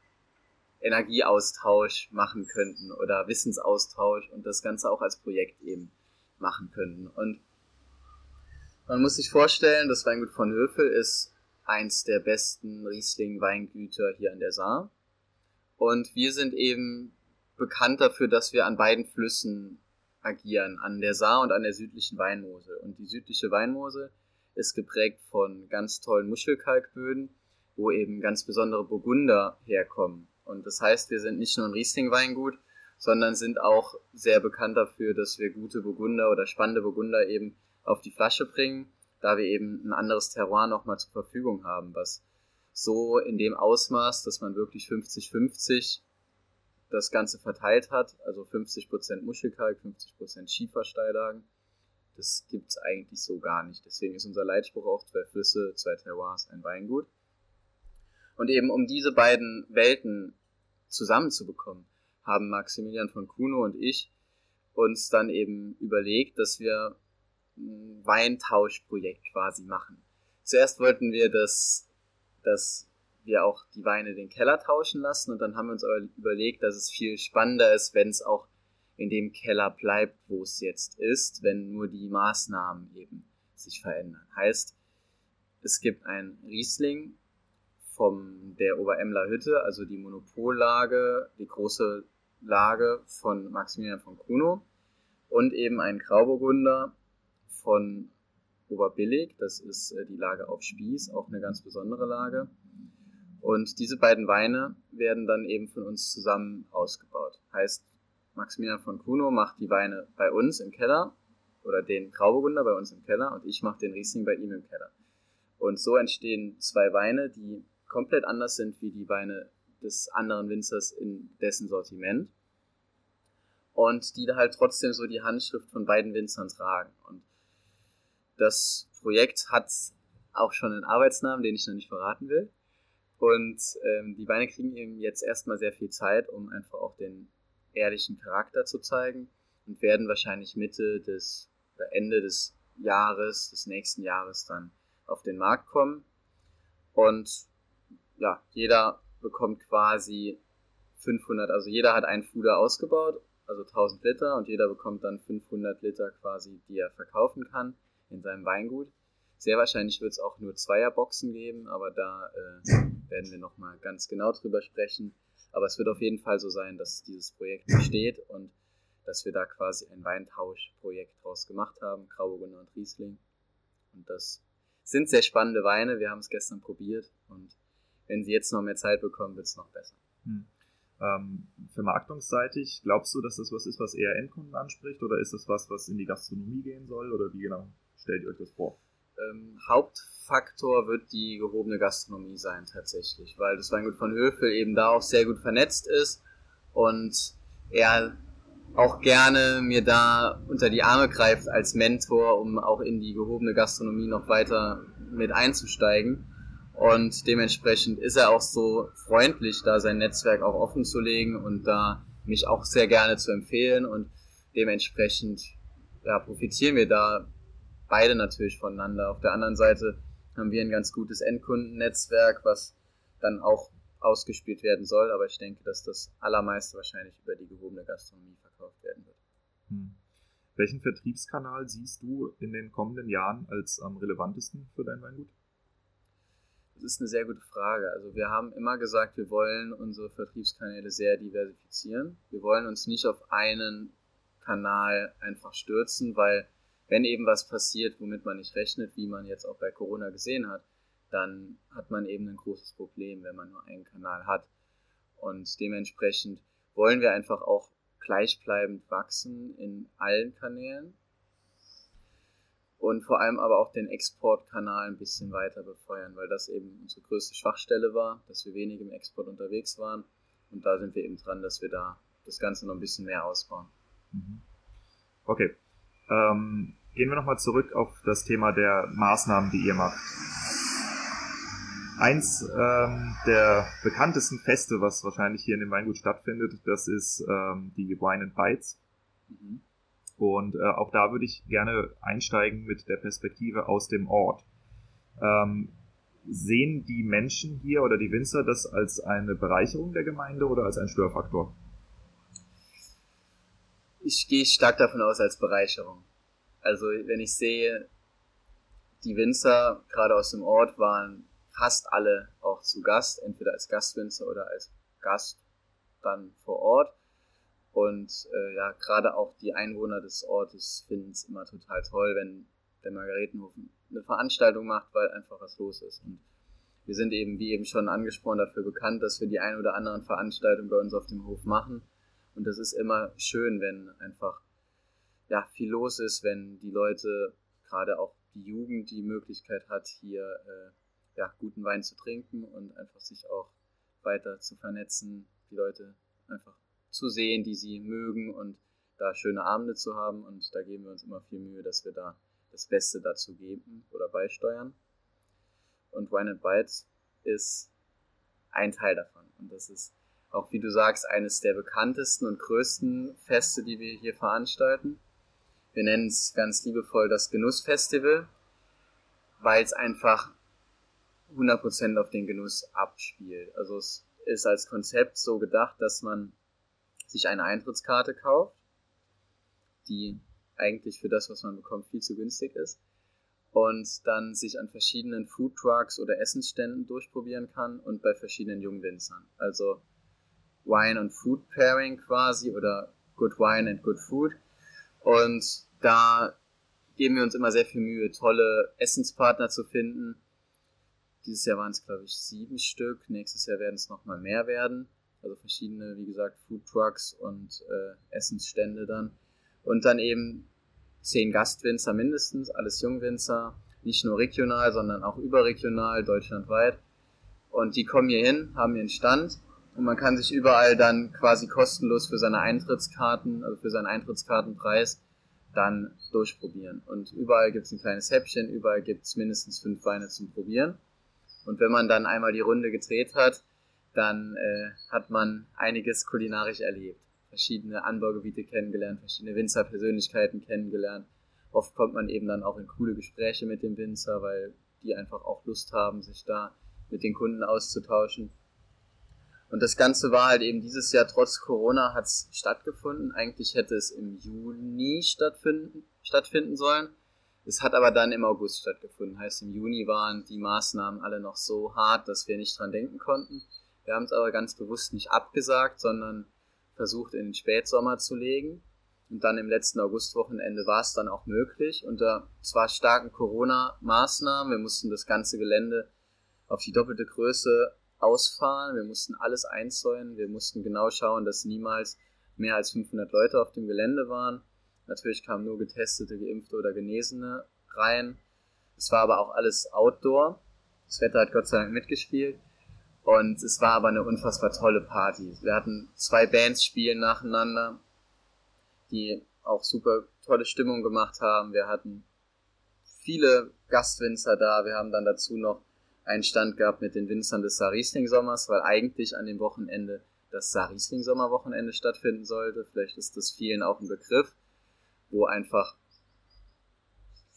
Energieaustausch machen könnten oder Wissensaustausch und das Ganze auch als Projekt eben machen könnten. Und man muss sich vorstellen, das Weingut von Höfel ist eins der besten Riesling-Weingüter hier an der Saar. Und wir sind eben bekannt dafür, dass wir an beiden Flüssen agieren, an der Saar und an der südlichen Weinmosel. Und die südliche Weinmosel ist geprägt von ganz tollen Muschelkalkböden, wo eben ganz besondere Burgunder herkommen. Und das heißt, wir sind nicht nur ein Riesling-Weingut, sondern sind auch sehr bekannt dafür, dass wir gute Burgunder oder spannende Burgunder eben auf die Flasche bringen, da wir eben ein anderes Terroir nochmal zur Verfügung haben, was so in dem Ausmaß, dass man wirklich 50-50 das Ganze verteilt hat, also 50% Muschelkalk, 50% Schiefersteillagen. Das gibt's eigentlich so gar nicht. Deswegen ist unser Leitspruch auch zwei Flüsse, zwei Terroirs, ein Weingut. Und eben um diese beiden Welten zusammenzubekommen, haben Maximilian von Kuno und ich uns dann eben überlegt, dass wir Weintauschprojekt quasi machen. Zuerst wollten wir, dass, dass wir auch die Weine den Keller tauschen lassen und dann haben wir uns überlegt, dass es viel spannender ist, wenn es auch in dem Keller bleibt, wo es jetzt ist, wenn nur die Maßnahmen eben sich verändern. Heißt, es gibt ein Riesling von der Oberemler Hütte, also die Monopollage, die große Lage von Maximilian von Kuno und eben ein Grauburgunder von Oberbillig. Das ist äh, die Lage auf Spieß, auch eine ganz besondere Lage. Und diese beiden Weine werden dann eben von uns zusammen ausgebaut. Heißt, Maximilian von Kuno macht die Weine bei uns im Keller oder den Grauburgunder bei uns im Keller und ich mache den Riesling bei ihm im Keller. Und so entstehen zwei Weine, die komplett anders sind wie die Weine des anderen Winzers in dessen Sortiment und die da halt trotzdem so die Handschrift von beiden Winzern tragen. Und das Projekt hat auch schon einen Arbeitsnamen, den ich noch nicht verraten will. Und ähm, die Weine kriegen eben jetzt erstmal sehr viel Zeit, um einfach auch den ehrlichen Charakter zu zeigen und werden wahrscheinlich Mitte des oder Ende des Jahres, des nächsten Jahres dann auf den Markt kommen. Und ja, jeder bekommt quasi 500, also jeder hat einen Fuder ausgebaut, also 1000 Liter und jeder bekommt dann 500 Liter quasi, die er verkaufen kann in seinem Weingut. Sehr wahrscheinlich wird es auch nur Zweierboxen geben, aber da äh, werden wir nochmal ganz genau drüber sprechen. Aber es wird auf jeden Fall so sein, dass dieses Projekt besteht und dass wir da quasi ein Weintauschprojekt draus gemacht haben, Grauburgunder und Riesling. Und das sind sehr spannende Weine. Wir haben es gestern probiert und wenn sie jetzt noch mehr Zeit bekommen, wird es noch besser. Hm. Ähm, vermarktungsseitig, glaubst du, dass das was ist, was eher Endkunden anspricht oder ist das was, was in die Gastronomie gehen soll oder wie genau stellt ihr euch das vor? Ähm, Hauptfaktor wird die gehobene Gastronomie sein tatsächlich, weil das Weingut von Höfel eben da auch sehr gut vernetzt ist und er auch gerne mir da unter die Arme greift als Mentor, um auch in die gehobene Gastronomie noch weiter mit einzusteigen. Und dementsprechend ist er auch so freundlich, da sein Netzwerk auch offen zu legen und da mich auch sehr gerne zu empfehlen. Und dementsprechend ja, profitieren wir da beide natürlich voneinander. Auf der anderen Seite haben wir ein ganz gutes Endkundennetzwerk, was dann auch ausgespielt werden soll. Aber ich denke, dass das allermeiste wahrscheinlich über die gehobene Gastronomie verkauft werden wird. Hm. Welchen Vertriebskanal siehst du in den kommenden Jahren als am relevantesten für dein Weingut? Das ist eine sehr gute Frage. Also wir haben immer gesagt, wir wollen unsere Vertriebskanäle sehr diversifizieren. Wir wollen uns nicht auf einen Kanal einfach stürzen, weil wenn eben was passiert, womit man nicht rechnet, wie man jetzt auch bei Corona gesehen hat, dann hat man eben ein großes Problem, wenn man nur einen Kanal hat. Und dementsprechend wollen wir einfach auch gleichbleibend wachsen in allen Kanälen und vor allem aber auch den Exportkanal ein bisschen weiter befeuern, weil das eben unsere größte Schwachstelle war, dass wir wenig im Export unterwegs waren. Und da sind wir eben dran, dass wir da das Ganze noch ein bisschen mehr ausbauen. Mhm. Okay. Ähm, gehen wir nochmal zurück auf das Thema der Maßnahmen, die ihr macht. Eins ähm, der bekanntesten Feste, was wahrscheinlich hier in dem Weingut stattfindet, das ist ähm, die Wine and Bites. Mhm. Und äh, auch da würde ich gerne einsteigen mit der Perspektive aus dem Ort. Ähm, sehen die Menschen hier oder die Winzer das als eine Bereicherung der Gemeinde oder als ein Störfaktor? Ich gehe stark davon aus als Bereicherung. Also wenn ich sehe, die Winzer gerade aus dem Ort waren fast alle auch zu Gast, entweder als Gastwinzer oder als Gast dann vor Ort. Und äh, ja, gerade auch die Einwohner des Ortes finden es immer total toll, wenn der Margaretenhof eine Veranstaltung macht, weil einfach was los ist. Und wir sind eben, wie eben schon angesprochen, dafür bekannt, dass wir die ein oder anderen Veranstaltungen bei uns auf dem Hof machen. Und das ist immer schön, wenn einfach ja, viel los ist, wenn die Leute, gerade auch die Jugend, die Möglichkeit hat, hier äh, ja, guten Wein zu trinken und einfach sich auch weiter zu vernetzen, die Leute einfach zu sehen, die sie mögen und da schöne Abende zu haben. Und da geben wir uns immer viel Mühe, dass wir da das Beste dazu geben oder beisteuern. Und Wine and Bites ist ein Teil davon. Und das ist auch, wie du sagst, eines der bekanntesten und größten Feste, die wir hier veranstalten. Wir nennen es ganz liebevoll das Genussfestival, weil es einfach 100% auf den Genuss abspielt. Also es ist als Konzept so gedacht, dass man sich eine Eintrittskarte kauft, die eigentlich für das, was man bekommt, viel zu günstig ist und dann sich an verschiedenen Food Trucks oder Essensständen durchprobieren kann und bei verschiedenen Jungwinzern. Also Wine und Food Pairing quasi oder Good Wine and Good Food. Und da geben wir uns immer sehr viel Mühe, tolle Essenspartner zu finden. Dieses Jahr waren es, glaube ich, sieben Stück. Nächstes Jahr werden es nochmal mehr werden. Also verschiedene, wie gesagt, Food Trucks und äh, Essensstände dann. Und dann eben zehn Gastwinzer mindestens, alles Jungwinzer, nicht nur regional, sondern auch überregional, deutschlandweit. Und die kommen hier hin, haben ihren Stand und man kann sich überall dann quasi kostenlos für seine Eintrittskarten, also für seinen Eintrittskartenpreis, dann durchprobieren. Und überall gibt es ein kleines Häppchen, überall gibt es mindestens fünf Weine zum Probieren. Und wenn man dann einmal die Runde gedreht hat, dann äh, hat man einiges kulinarisch erlebt verschiedene Anbaugebiete kennengelernt, verschiedene Winzerpersönlichkeiten kennengelernt. Oft kommt man eben dann auch in coole Gespräche mit dem Winzer, weil die einfach auch Lust haben, sich da mit den Kunden auszutauschen. Und das Ganze war halt eben dieses Jahr trotz Corona hat es stattgefunden. Eigentlich hätte es im Juni stattfinden, stattfinden sollen. Es hat aber dann im August stattgefunden. Heißt, im Juni waren die Maßnahmen alle noch so hart, dass wir nicht dran denken konnten. Wir haben es aber ganz bewusst nicht abgesagt, sondern versucht in den Spätsommer zu legen. Und dann im letzten Augustwochenende war es dann auch möglich. Unter zwar starken Corona-Maßnahmen, wir mussten das ganze Gelände auf die doppelte Größe ausfahren, wir mussten alles einzäunen, wir mussten genau schauen, dass niemals mehr als 500 Leute auf dem Gelände waren. Natürlich kamen nur getestete, geimpfte oder Genesene rein. Es war aber auch alles Outdoor. Das Wetter hat Gott sei Dank mitgespielt. Und es war aber eine unfassbar tolle Party. Wir hatten zwei Bands spielen nacheinander, die auch super tolle Stimmung gemacht haben. Wir hatten viele Gastwinzer da. Wir haben dann dazu noch einen Stand gehabt mit den Winzern des Saarriesling-Sommers, weil eigentlich an dem Wochenende das Saarriesling-Sommerwochenende stattfinden sollte. Vielleicht ist das vielen auch ein Begriff, wo einfach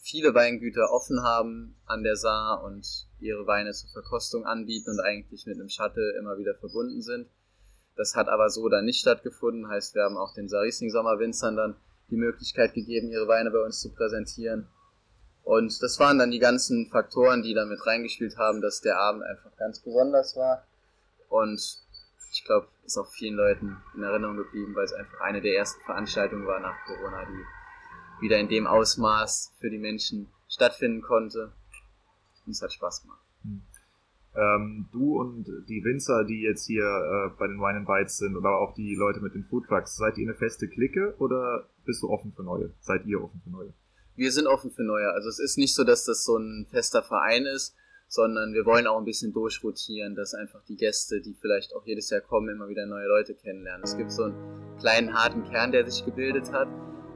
viele Weingüter offen haben an der Saar und ihre Weine zur Verkostung anbieten und eigentlich mit einem Shuttle immer wieder verbunden sind. Das hat aber so dann nicht stattgefunden, heißt wir haben auch den Sarisling Sommerwinzern dann die Möglichkeit gegeben, ihre Weine bei uns zu präsentieren. Und das waren dann die ganzen Faktoren, die damit reingespielt haben, dass der Abend einfach ganz besonders war. Und ich glaube, ist auch vielen Leuten in Erinnerung geblieben, weil es einfach eine der ersten Veranstaltungen war nach Corona, die wieder in dem Ausmaß für die Menschen stattfinden konnte. Und es hat Spaß gemacht. Hm. Ähm, du und die Winzer, die jetzt hier äh, bei den Wine and Bites sind, oder auch die Leute mit den Food Trucks, seid ihr eine feste Clique oder bist du offen für neue? Seid ihr offen für neue? Wir sind offen für neue. Also es ist nicht so, dass das so ein fester Verein ist, sondern wir wollen auch ein bisschen durchrotieren, dass einfach die Gäste, die vielleicht auch jedes Jahr kommen, immer wieder neue Leute kennenlernen. Es gibt so einen kleinen harten Kern, der sich gebildet hat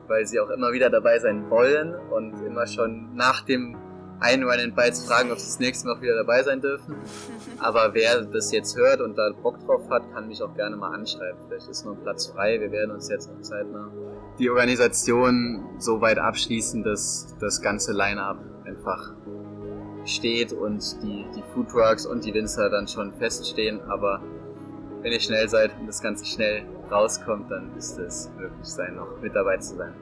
weil sie auch immer wieder dabei sein wollen und immer schon nach dem ein Run and Bites fragen, ob sie das nächste Mal auch wieder dabei sein dürfen. Aber wer das jetzt hört und da Bock drauf hat, kann mich auch gerne mal anschreiben. Vielleicht ist noch ein Platz frei. Wir werden uns jetzt noch zeitnah die Organisation so weit abschließen, dass das ganze Line-Up einfach steht und die, die Food Trucks und die Winzer dann schon feststehen. Aber wenn ihr schnell seid und das Ganze schnell rauskommt, dann ist es möglich sein, noch mit dabei zu sein.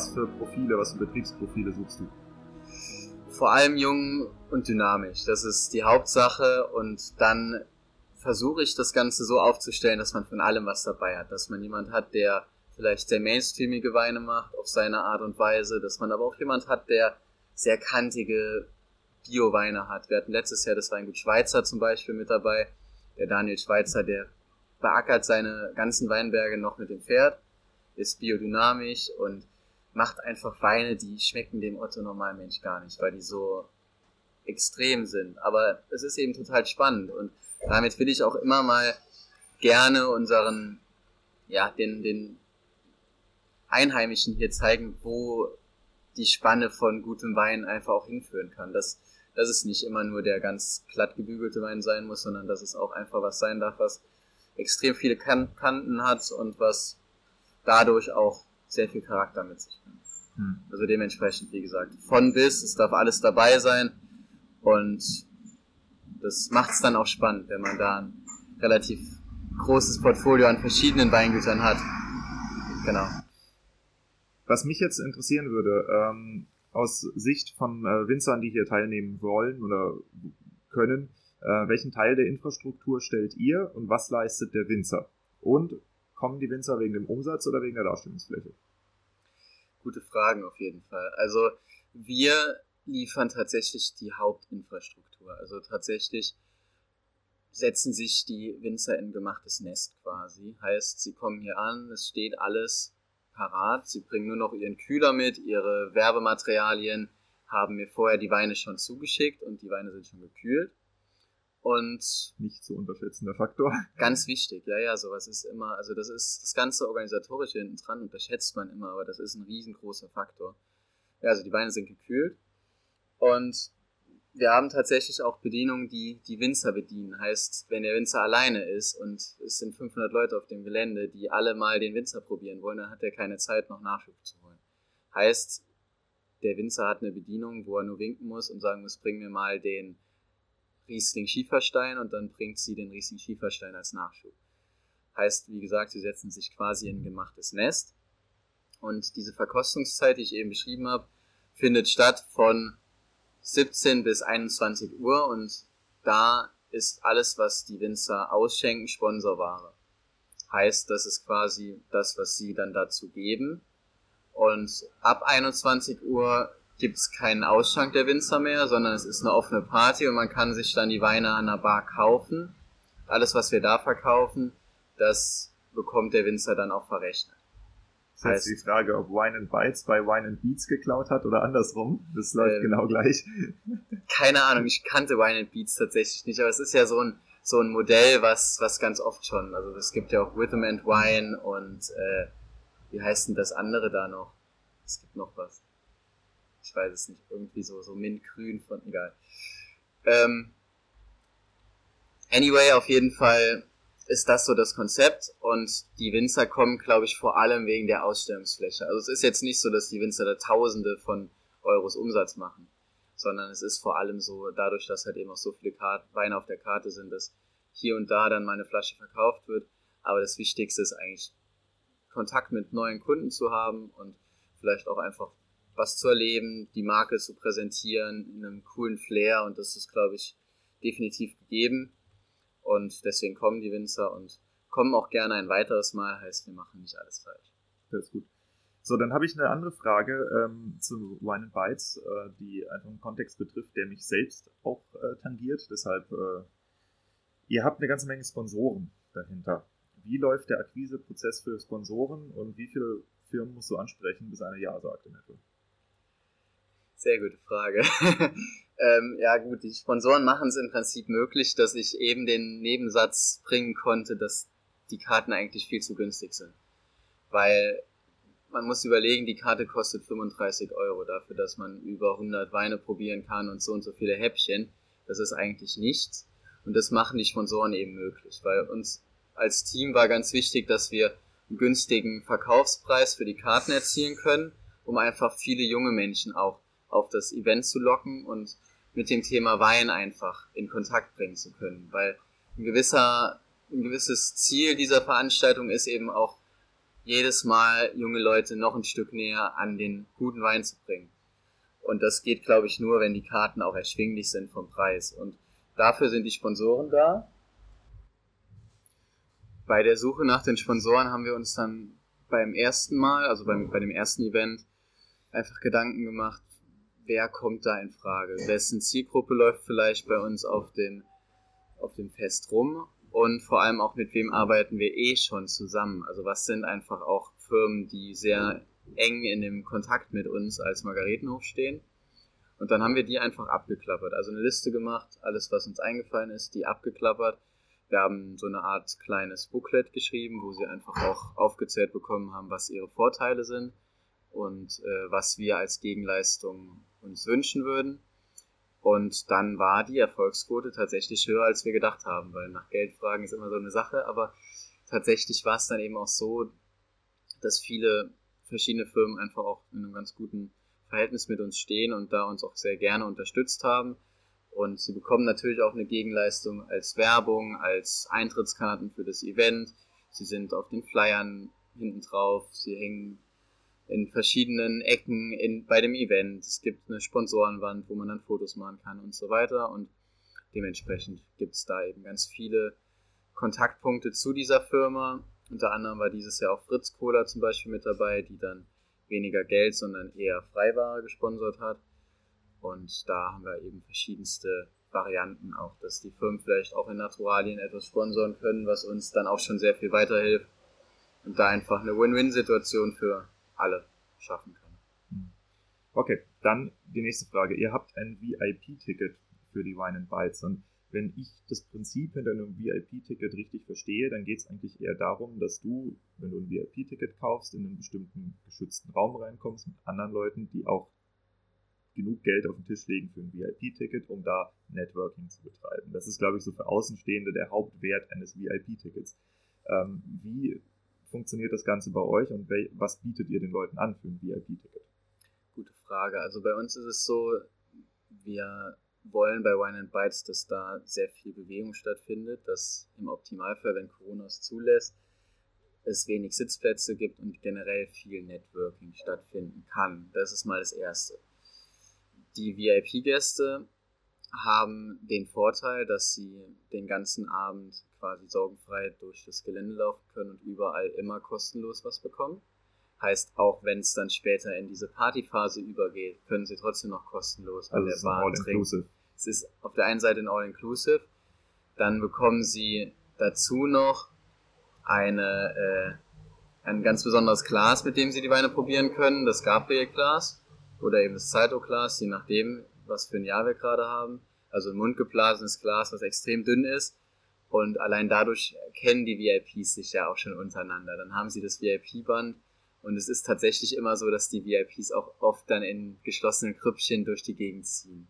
Was für Profile, was für Betriebsprofile suchst du? Vor allem jung und dynamisch. Das ist die Hauptsache und dann versuche ich das Ganze so aufzustellen, dass man von allem was dabei hat. Dass man jemand hat, der vielleicht sehr mainstreamige Weine macht auf seine Art und Weise, dass man aber auch jemand hat, der sehr kantige Bio-Weine hat. Wir hatten letztes Jahr das Weingut Schweizer zum Beispiel mit dabei. Der Daniel Schweizer, der beackert seine ganzen Weinberge noch mit dem Pferd, ist biodynamisch und macht einfach Weine, die schmecken dem Otto Normalmensch gar nicht, weil die so extrem sind. Aber es ist eben total spannend und damit will ich auch immer mal gerne unseren, ja, den, den Einheimischen hier zeigen, wo die Spanne von gutem Wein einfach auch hinführen kann. Dass, dass es nicht immer nur der ganz glatt gebügelte Wein sein muss, sondern dass es auch einfach was sein darf, was extrem viele Kanten hat und was dadurch auch sehr viel Charakter mit sich bringt. Hm. Also dementsprechend, wie gesagt, von bis, es darf alles dabei sein und das macht es dann auch spannend, wenn man da ein relativ großes Portfolio an verschiedenen Weingütern hat. Genau. Was mich jetzt interessieren würde, ähm, aus Sicht von äh, Winzern, die hier teilnehmen wollen oder können, äh, welchen Teil der Infrastruktur stellt ihr und was leistet der Winzer? Und Kommen die Winzer wegen dem Umsatz oder wegen der Darstellungsfläche? Gute Fragen auf jeden Fall. Also wir liefern tatsächlich die Hauptinfrastruktur. Also tatsächlich setzen sich die Winzer in gemachtes Nest quasi. Heißt, sie kommen hier an, es steht alles parat, sie bringen nur noch ihren Kühler mit, ihre Werbematerialien, haben mir vorher die Weine schon zugeschickt und die Weine sind schon gekühlt. Und nicht zu unterschätzender Faktor. Ganz wichtig, ja, ja, sowas ist immer, also das ist das ganze Organisatorische hinten dran, unterschätzt man immer, aber das ist ein riesengroßer Faktor. Ja, also die Weine sind gekühlt und wir haben tatsächlich auch Bedienungen, die die Winzer bedienen. Heißt, wenn der Winzer alleine ist und es sind 500 Leute auf dem Gelände, die alle mal den Winzer probieren wollen, dann hat er keine Zeit, noch Nachschub zu holen. Heißt, der Winzer hat eine Bedienung, wo er nur winken muss und sagen muss, bring mir mal den Riesling Schieferstein und dann bringt sie den Riesling Schieferstein als Nachschub. Heißt, wie gesagt, sie setzen sich quasi in ein gemachtes Nest. Und diese Verkostungszeit, die ich eben beschrieben habe, findet statt von 17 bis 21 Uhr und da ist alles, was die Winzer ausschenken, Sponsorware. Heißt, das ist quasi das, was sie dann dazu geben. Und ab 21 Uhr gibt es keinen Ausschank der Winzer mehr, sondern es ist eine offene Party und man kann sich dann die Weine an der Bar kaufen. Alles, was wir da verkaufen, das bekommt der Winzer dann auch verrechnet. Das heißt die Frage, ob Wine and Bites bei Wine and Beats geklaut hat oder andersrum. Das läuft ähm, genau gleich. Keine Ahnung, ich kannte Wine and Beats tatsächlich nicht, aber es ist ja so ein, so ein Modell, was, was ganz oft schon, also es gibt ja auch Rhythm and Wine und äh, wie heißt denn das andere da noch? Es gibt noch was. Ich weiß es nicht, irgendwie so, so mintgrün von, egal. Ähm, anyway, auf jeden Fall ist das so das Konzept und die Winzer kommen, glaube ich, vor allem wegen der Ausstellungsfläche. Also es ist jetzt nicht so, dass die Winzer da Tausende von Euros Umsatz machen, sondern es ist vor allem so, dadurch, dass halt eben auch so viele Karte, Weine auf der Karte sind, dass hier und da dann mal eine Flasche verkauft wird. Aber das Wichtigste ist eigentlich Kontakt mit neuen Kunden zu haben und vielleicht auch einfach was zu erleben, die Marke zu präsentieren in einem coolen Flair und das ist, glaube ich, definitiv gegeben. Und deswegen kommen die Winzer und kommen auch gerne ein weiteres Mal, heißt, wir machen nicht alles falsch. Das ist gut. So, dann habe ich eine andere Frage ähm, zu Wine and Bites, äh, die einfach einen Kontext betrifft, der mich selbst auch äh, tangiert. Deshalb, äh, ihr habt eine ganze Menge Sponsoren dahinter. Wie läuft der Akquiseprozess für Sponsoren und wie viele Firmen musst du ansprechen, bis einer Ja sagt in etwa? Sehr gute Frage. ähm, ja gut, die Sponsoren machen es im Prinzip möglich, dass ich eben den Nebensatz bringen konnte, dass die Karten eigentlich viel zu günstig sind. Weil man muss überlegen, die Karte kostet 35 Euro dafür, dass man über 100 Weine probieren kann und so und so viele Häppchen. Das ist eigentlich nichts. Und das machen die Sponsoren eben möglich, weil uns als Team war ganz wichtig, dass wir einen günstigen Verkaufspreis für die Karten erzielen können, um einfach viele junge Menschen auch auf das Event zu locken und mit dem Thema Wein einfach in Kontakt bringen zu können. Weil ein gewisser, ein gewisses Ziel dieser Veranstaltung ist eben auch jedes Mal junge Leute noch ein Stück näher an den guten Wein zu bringen. Und das geht, glaube ich, nur, wenn die Karten auch erschwinglich sind vom Preis. Und dafür sind die Sponsoren da. Bei der Suche nach den Sponsoren haben wir uns dann beim ersten Mal, also beim, bei dem ersten Event, einfach Gedanken gemacht, wer kommt da in Frage? Wessen Zielgruppe läuft vielleicht bei uns auf dem, auf dem Fest rum? Und vor allem auch mit wem arbeiten wir eh schon zusammen? Also was sind einfach auch Firmen, die sehr eng in dem Kontakt mit uns als Margaretenhof stehen? Und dann haben wir die einfach abgeklappert. Also eine Liste gemacht, alles was uns eingefallen ist, die abgeklappert. Wir haben so eine Art kleines Booklet geschrieben, wo sie einfach auch aufgezählt bekommen haben, was ihre Vorteile sind und äh, was wir als Gegenleistung uns wünschen würden. Und dann war die Erfolgsquote tatsächlich höher, als wir gedacht haben, weil nach Geld fragen ist immer so eine Sache, aber tatsächlich war es dann eben auch so, dass viele verschiedene Firmen einfach auch in einem ganz guten Verhältnis mit uns stehen und da uns auch sehr gerne unterstützt haben. Und sie bekommen natürlich auch eine Gegenleistung als Werbung, als Eintrittskarten für das Event. Sie sind auf den Flyern hinten drauf, sie hängen in verschiedenen Ecken in, bei dem Event. Es gibt eine Sponsorenwand, wo man dann Fotos machen kann und so weiter. Und dementsprechend gibt es da eben ganz viele Kontaktpunkte zu dieser Firma. Unter anderem war dieses Jahr auch Fritz Cola zum Beispiel mit dabei, die dann weniger Geld, sondern eher Freiware gesponsert hat. Und da haben wir eben verschiedenste Varianten auch, dass die Firmen vielleicht auch in Naturalien etwas sponsoren können, was uns dann auch schon sehr viel weiterhilft und da einfach eine Win-Win-Situation für alle schaffen kann. Hm. Okay, dann die nächste Frage. Ihr habt ein VIP-Ticket für die Wine and Bites und wenn ich das Prinzip hinter einem VIP-Ticket richtig verstehe, dann geht es eigentlich eher darum, dass du, wenn du ein VIP-Ticket kaufst, in einen bestimmten geschützten Raum reinkommst mit anderen Leuten, die auch genug Geld auf den Tisch legen für ein VIP-Ticket, um da Networking zu betreiben. Das ist, glaube ich, so für Außenstehende der Hauptwert eines VIP-Tickets. Ähm, wie funktioniert das Ganze bei euch und was bietet ihr den Leuten an für ein VIP-Ticket? Gute Frage. Also bei uns ist es so, wir wollen bei Wine and Bites, dass da sehr viel Bewegung stattfindet, dass im Optimalfall, wenn Corona es zulässt, es wenig Sitzplätze gibt und generell viel Networking stattfinden kann. Das ist mal das Erste. Die VIP-Gäste haben den Vorteil, dass sie den ganzen Abend quasi sorgenfrei durch das Gelände laufen können und überall immer kostenlos was bekommen. Heißt, auch wenn es dann später in diese Partyphase übergeht, können sie trotzdem noch kostenlos also an der Bar trinken. Es ist auf der einen Seite ein All-Inclusive, dann bekommen sie dazu noch eine, äh, ein ganz besonderes Glas, mit dem sie die Weine probieren können, das Gabriel-Glas oder eben das Saito-Glas, je nachdem, was für ein Jahr wir gerade haben. Also ein mundgeblasenes Glas, was extrem dünn ist. Und allein dadurch kennen die VIPs sich ja auch schon untereinander. Dann haben sie das VIP-Band. Und es ist tatsächlich immer so, dass die VIPs auch oft dann in geschlossenen Krüppchen durch die Gegend ziehen.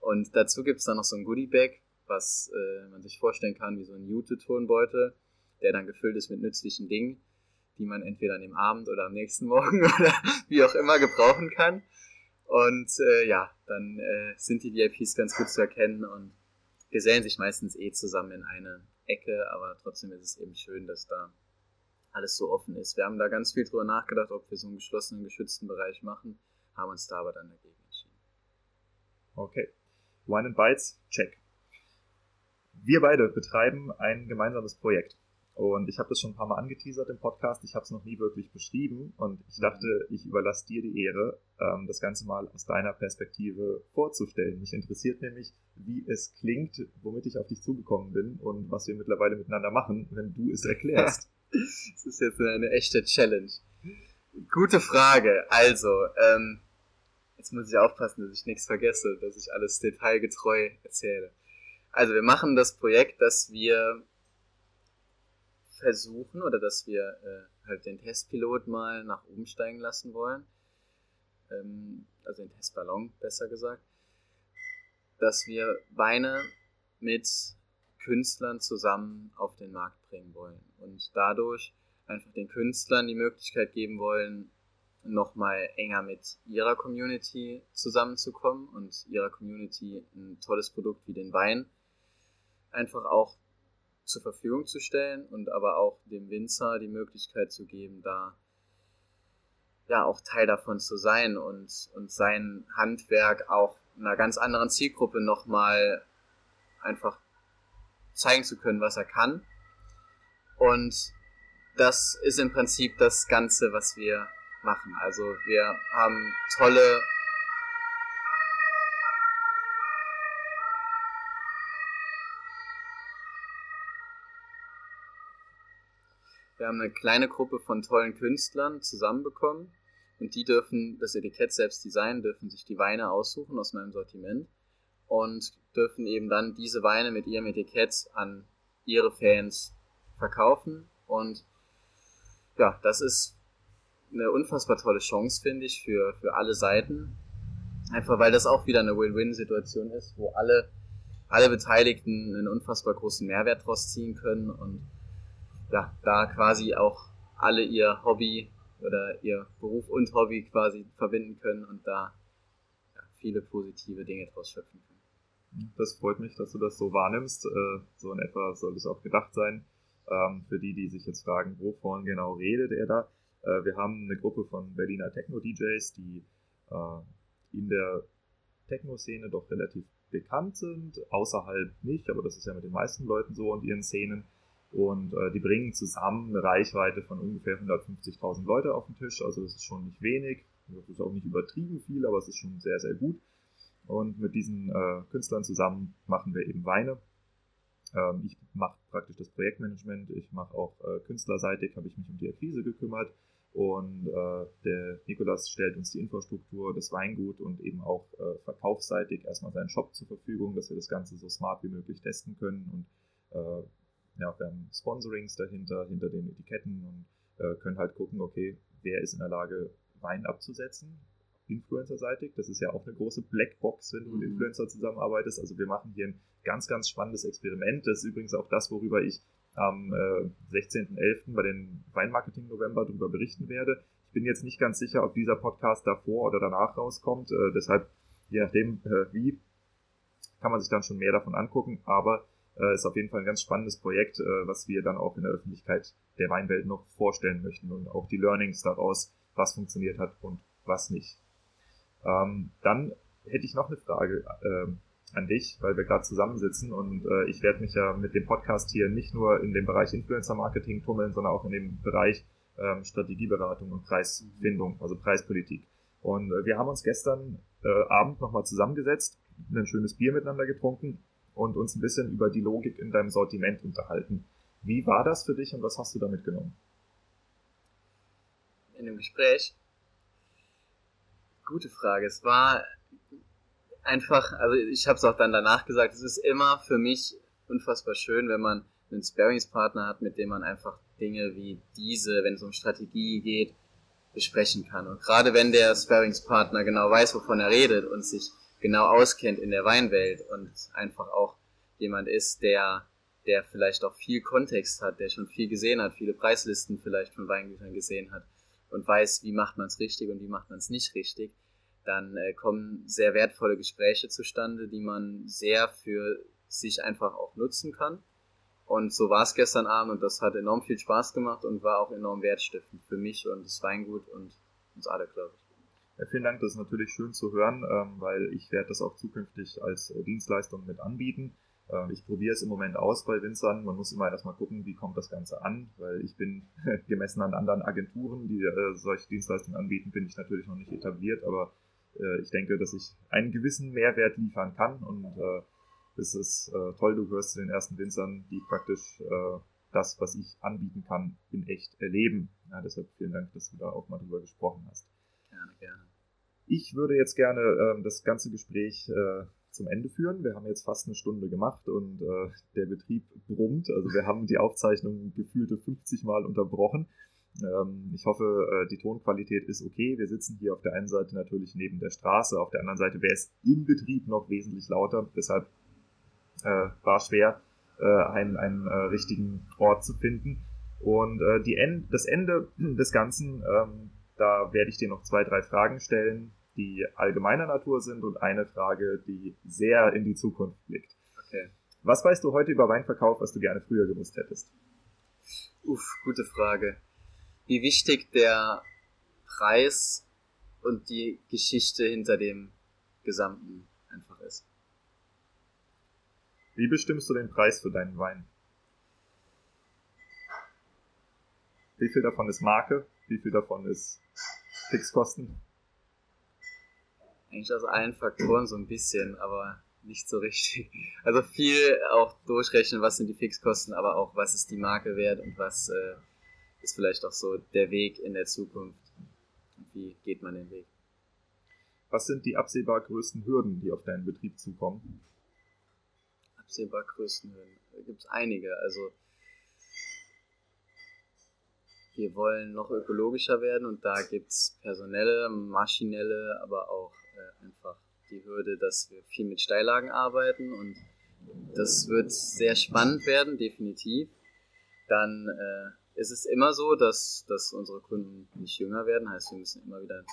Und dazu gibt es dann noch so ein Goodie-Bag, was äh, man sich vorstellen kann wie so ein Jute-Turnbeutel, der dann gefüllt ist mit nützlichen Dingen, die man entweder an dem Abend oder am nächsten Morgen oder wie auch immer gebrauchen kann. Und äh, ja, dann äh, sind die VIPs ganz gut zu erkennen und gesellen sich meistens eh zusammen in eine Ecke, aber trotzdem ist es eben schön, dass da alles so offen ist. Wir haben da ganz viel drüber nachgedacht, ob wir so einen geschlossenen, geschützten Bereich machen, haben uns da aber dann dagegen entschieden. Okay. Wine and Bites, check. Wir beide betreiben ein gemeinsames Projekt. Und ich habe das schon ein paar Mal angeteasert im Podcast. Ich habe es noch nie wirklich beschrieben. Und ich dachte, ich überlasse dir die Ehre, ähm, das Ganze mal aus deiner Perspektive vorzustellen. Mich interessiert nämlich, wie es klingt, womit ich auf dich zugekommen bin und was wir mittlerweile miteinander machen, wenn du es erklärst. das ist jetzt eine echte Challenge. Gute Frage. Also, ähm, jetzt muss ich aufpassen, dass ich nichts vergesse, dass ich alles detailgetreu erzähle. Also wir machen das Projekt, dass wir versuchen oder dass wir äh, halt den Testpilot mal nach oben steigen lassen wollen. Ähm, also den Testballon, besser gesagt. Dass wir Weine mit Künstlern zusammen auf den Markt bringen wollen und dadurch einfach den Künstlern die Möglichkeit geben wollen, nochmal enger mit ihrer Community zusammenzukommen und ihrer Community ein tolles Produkt wie den Wein einfach auch zur Verfügung zu stellen und aber auch dem Winzer die Möglichkeit zu geben, da ja auch Teil davon zu sein und, und sein Handwerk auch einer ganz anderen Zielgruppe nochmal einfach zeigen zu können, was er kann. Und das ist im Prinzip das Ganze, was wir machen. Also wir haben tolle Wir haben eine kleine Gruppe von tollen Künstlern zusammenbekommen und die dürfen das Etikett selbst designen, dürfen sich die Weine aussuchen aus meinem Sortiment und dürfen eben dann diese Weine mit ihrem Etikett an ihre Fans verkaufen und ja, das ist eine unfassbar tolle Chance, finde ich, für, für alle Seiten. Einfach weil das auch wieder eine Win-Win-Situation ist, wo alle, alle Beteiligten einen unfassbar großen Mehrwert draus ziehen können und ja, da quasi auch alle ihr Hobby oder ihr Beruf und Hobby quasi verbinden können und da ja, viele positive Dinge draus schöpfen können. Das freut mich, dass du das so wahrnimmst. Äh, so in etwa soll es auch gedacht sein. Ähm, für die, die sich jetzt fragen, wovon genau redet er da? Äh, wir haben eine Gruppe von Berliner Techno-DJs, die äh, in der Techno-Szene doch relativ bekannt sind, außerhalb nicht, aber das ist ja mit den meisten Leuten so und ihren Szenen. Und äh, die bringen zusammen eine Reichweite von ungefähr 150.000 Leute auf den Tisch. Also das ist schon nicht wenig. Das ist auch nicht übertrieben viel, aber es ist schon sehr, sehr gut. Und mit diesen äh, Künstlern zusammen machen wir eben Weine. Ähm, ich mache praktisch das Projektmanagement, ich mache auch äh, künstlerseitig, habe ich mich um die Akquise gekümmert und äh, der Nikolas stellt uns die Infrastruktur, das Weingut und eben auch äh, verkaufsseitig erstmal seinen Shop zur Verfügung, dass wir das Ganze so smart wie möglich testen können. Und äh, ja, wir haben Sponsorings dahinter, hinter den Etiketten und äh, können halt gucken, okay, wer ist in der Lage, Wein abzusetzen, Influencer-seitig. Das ist ja auch eine große Blackbox, wenn du mit mhm. Influencer zusammenarbeitest. Also wir machen hier ein ganz, ganz spannendes Experiment. Das ist übrigens auch das, worüber ich am äh, 16.11. bei den Weinmarketing November darüber berichten werde. Ich bin jetzt nicht ganz sicher, ob dieser Podcast davor oder danach rauskommt. Äh, deshalb, je nachdem äh, wie, kann man sich dann schon mehr davon angucken. Aber äh, ist auf jeden Fall ein ganz spannendes Projekt, äh, was wir dann auch in der Öffentlichkeit der Weinwelt noch vorstellen möchten und auch die Learnings daraus, was funktioniert hat und was nicht. Ähm, dann hätte ich noch eine Frage. Ähm, an dich, weil wir gerade zusammensitzen und äh, ich werde mich ja mit dem Podcast hier nicht nur in dem Bereich Influencer Marketing tummeln, sondern auch in dem Bereich ähm, Strategieberatung und Preisfindung, also Preispolitik. Und äh, wir haben uns gestern äh, Abend nochmal zusammengesetzt, ein schönes Bier miteinander getrunken und uns ein bisschen über die Logik in deinem Sortiment unterhalten. Wie war das für dich und was hast du damit genommen? In dem Gespräch? Gute Frage. Es war einfach, also ich habe es auch dann danach gesagt, es ist immer für mich unfassbar schön, wenn man einen Sparingspartner hat, mit dem man einfach Dinge wie diese, wenn es um Strategie geht, besprechen kann. Und gerade wenn der Sparingspartner genau weiß, wovon er redet und sich genau auskennt in der Weinwelt und einfach auch jemand ist, der, der vielleicht auch viel Kontext hat, der schon viel gesehen hat, viele Preislisten vielleicht von Weingütern gesehen hat und weiß, wie macht man es richtig und wie macht man es nicht richtig, dann äh, kommen sehr wertvolle Gespräche zustande, die man sehr für sich einfach auch nutzen kann. Und so war es gestern Abend und das hat enorm viel Spaß gemacht und war auch enorm wertstiftend für mich und das Weingut und uns alle, glaube ich. Ja, vielen Dank, das ist natürlich schön zu hören, ähm, weil ich werde das auch zukünftig als äh, Dienstleistung mit anbieten. Ähm, ich probiere es im Moment aus bei Winzern. Man muss immer erstmal gucken, wie kommt das Ganze an, weil ich bin gemessen an anderen Agenturen, die äh, solche Dienstleistungen anbieten, bin ich natürlich noch nicht etabliert, aber äh, ich denke, dass ich einen gewissen Mehrwert liefern kann und äh, es ist äh, toll, du hörst zu den ersten Winzern, die praktisch äh, das, was ich anbieten kann, in echt erleben. Ja, deshalb vielen Dank, dass du da auch mal drüber gesprochen hast. Gerne, gerne. Ich würde jetzt gerne äh, das ganze Gespräch äh, zum Ende führen. Wir haben jetzt fast eine Stunde gemacht und äh, der Betrieb brummt. Also wir haben die Aufzeichnung gefühlte 50 Mal unterbrochen. Ähm, ich hoffe, äh, die Tonqualität ist okay. Wir sitzen hier auf der einen Seite natürlich neben der Straße, auf der anderen Seite wäre es im Betrieb noch wesentlich lauter. Deshalb äh, war schwer, äh, einen, einen äh, richtigen Ort zu finden. Und die End das Ende des Ganzen, ähm, da werde ich dir noch zwei, drei Fragen stellen, die allgemeiner Natur sind und eine Frage, die sehr in die Zukunft blickt. Okay. Was weißt du heute über Weinverkauf, was du gerne früher gewusst hättest? Uff, gute Frage wie wichtig der Preis und die Geschichte hinter dem Gesamten einfach ist. Wie bestimmst du den Preis für deinen Wein? Wie viel davon ist Marke? Wie viel davon ist Fixkosten? Eigentlich aus allen Faktoren so ein bisschen, aber nicht so richtig. Also viel auch durchrechnen, was sind die Fixkosten, aber auch was ist die Marke wert und was äh, ist vielleicht auch so der Weg in der Zukunft. Wie geht man den Weg? Was sind die absehbar größten Hürden, die auf deinen Betrieb zukommen? Absehbar größten Hürden. Da gibt es einige. Also wir wollen noch ökologischer werden und da gibt es personelle, maschinelle, aber auch äh, einfach die Hürde, dass wir viel mit Steillagen arbeiten und das wird sehr spannend werden, definitiv. Dann äh, es ist immer so, dass, dass unsere Kunden nicht jünger werden, heißt, wir müssen immer wieder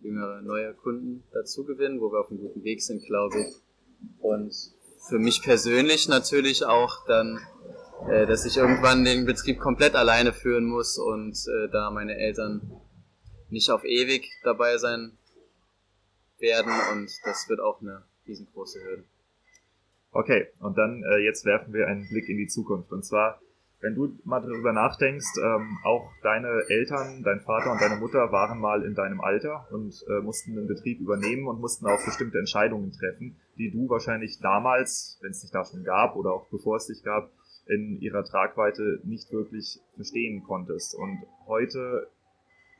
jüngere, neue Kunden dazu gewinnen, wo wir auf einem guten Weg sind, glaube ich. Und für mich persönlich natürlich auch dann, äh, dass ich irgendwann den Betrieb komplett alleine führen muss und äh, da meine Eltern nicht auf ewig dabei sein werden und das wird auch eine riesengroße Hürde. Okay, und dann äh, jetzt werfen wir einen Blick in die Zukunft. Und zwar Wenn du mal darüber nachdenkst, ähm, auch deine Eltern, dein Vater und deine Mutter waren mal in deinem Alter und äh, mussten den Betrieb übernehmen und mussten auch bestimmte Entscheidungen treffen, die du wahrscheinlich damals, wenn es dich da schon gab oder auch bevor es dich gab, in ihrer Tragweite nicht wirklich verstehen konntest. Und heute,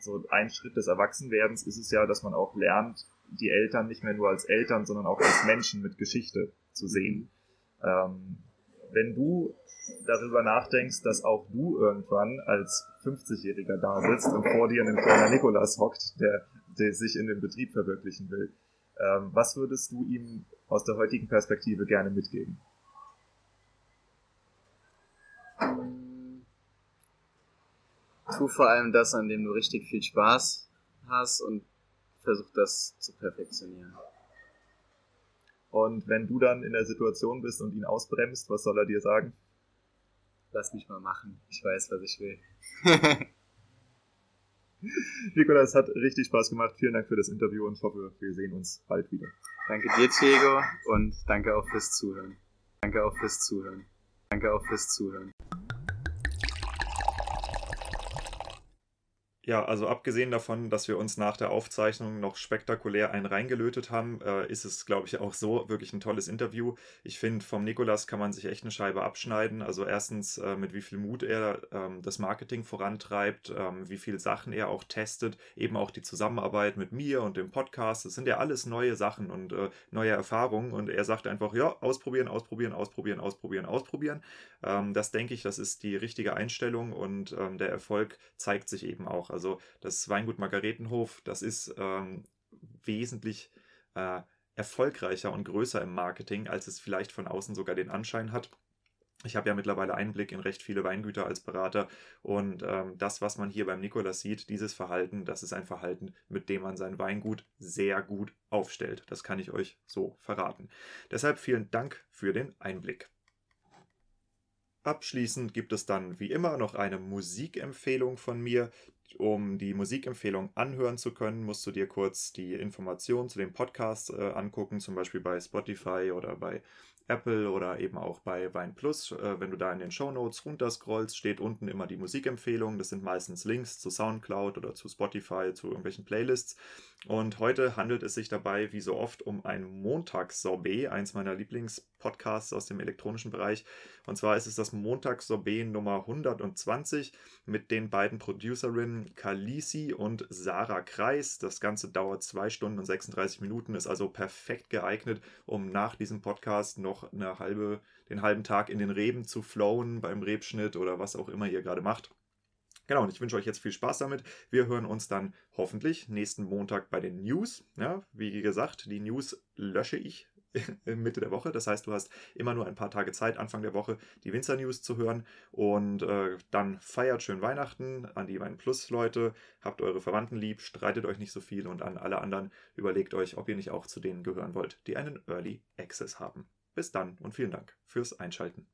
so ein Schritt des Erwachsenwerdens, ist es ja, dass man auch lernt, die Eltern nicht mehr nur als Eltern, sondern auch als Menschen mit Geschichte zu sehen. Ähm, wenn du darüber nachdenkst, dass auch du irgendwann als 50-Jähriger da sitzt und vor dir ein kleiner Nikolas hockt, der, der sich in den Betrieb verwirklichen will, ähm, was würdest du ihm aus der heutigen Perspektive gerne mitgeben? Tu vor allem das, an dem du richtig viel Spaß hast und versuch das zu perfektionieren. Und wenn du dann in der Situation bist und ihn ausbremst, was soll er dir sagen? Lass mich mal machen. Ich weiß, was ich will. Nikolas, hat richtig Spaß gemacht. Vielen Dank für das Interview und ich hoffe, wir sehen uns bald wieder. Danke dir, Diego, und danke auch fürs Zuhören. Danke auch fürs Zuhören. Danke auch fürs Zuhören. Ja, also abgesehen davon, dass wir uns nach der Aufzeichnung noch spektakulär einen reingelötet haben, äh, ist es, glaube ich, auch so wirklich ein tolles Interview. Ich finde, vom Nikolas kann man sich echt eine Scheibe abschneiden. Also erstens, äh, mit wie viel Mut er ähm, das Marketing vorantreibt, ähm, wie viele Sachen er auch testet, eben auch die Zusammenarbeit mit mir und dem Podcast. Das sind ja alles neue Sachen und äh, neue Erfahrungen. Und er sagt einfach, ja, ausprobieren, ausprobieren, ausprobieren, ausprobieren, ausprobieren. Ähm, das denke ich, das ist die richtige Einstellung und der Erfolg zeigt sich eben auch. Also das Weingut Margaretenhof, das ist ähm, wesentlich äh, erfolgreicher und größer im Marketing, als es vielleicht von außen sogar den Anschein hat. Ich habe ja mittlerweile Einblick in recht viele Weingüter als Berater und ähm, das, was man hier beim Nikolas sieht, dieses Verhalten, das ist ein Verhalten, mit dem man sein Weingut sehr gut aufstellt. Das kann ich euch so verraten. Deshalb vielen Dank für den Einblick. Abschließend gibt es dann wie immer noch eine Musikempfehlung von mir. Um die Musikempfehlung anhören zu können, musst du dir kurz die Informationen zu dem Podcast äh, angucken, zum Beispiel bei Spotify oder bei Apple oder eben auch bei Wein Plus. Äh, wenn du da in den Show Notes runterscrollst, steht unten immer die Musikempfehlung. Das sind meistens Links zu Soundcloud oder zu Spotify, zu irgendwelchen Playlists. Und heute handelt es sich dabei, wie so oft, um ein Montagssorbet, eins meiner Lieblingspodcasts aus dem elektronischen Bereich. Und zwar ist es das Montagssorbet Nummer 120 mit den beiden Producerinnen Kalisi und Sarah Kreis. Das Ganze dauert 2 Stunden und 36 Minuten, ist also perfekt geeignet, um nach diesem Podcast noch eine halbe, den halben Tag in den Reben zu flowen beim Rebschnitt oder was auch immer ihr gerade macht. Genau, und ich wünsche euch jetzt viel Spaß damit. Wir hören uns dann hoffentlich nächsten Montag bei den News. Ja, wie gesagt, die News lösche ich Mitte der Woche. Das heißt, du hast immer nur ein paar Tage Zeit, Anfang der Woche, die Winzer News zu hören. Und äh, dann feiert schön Weihnachten an die Wein Plus Leute. Habt eure Verwandten lieb, streitet euch nicht so viel und an alle anderen überlegt euch, ob ihr nicht auch zu denen gehören wollt, die einen Early Access haben. Bis dann und vielen Dank fürs Einschalten.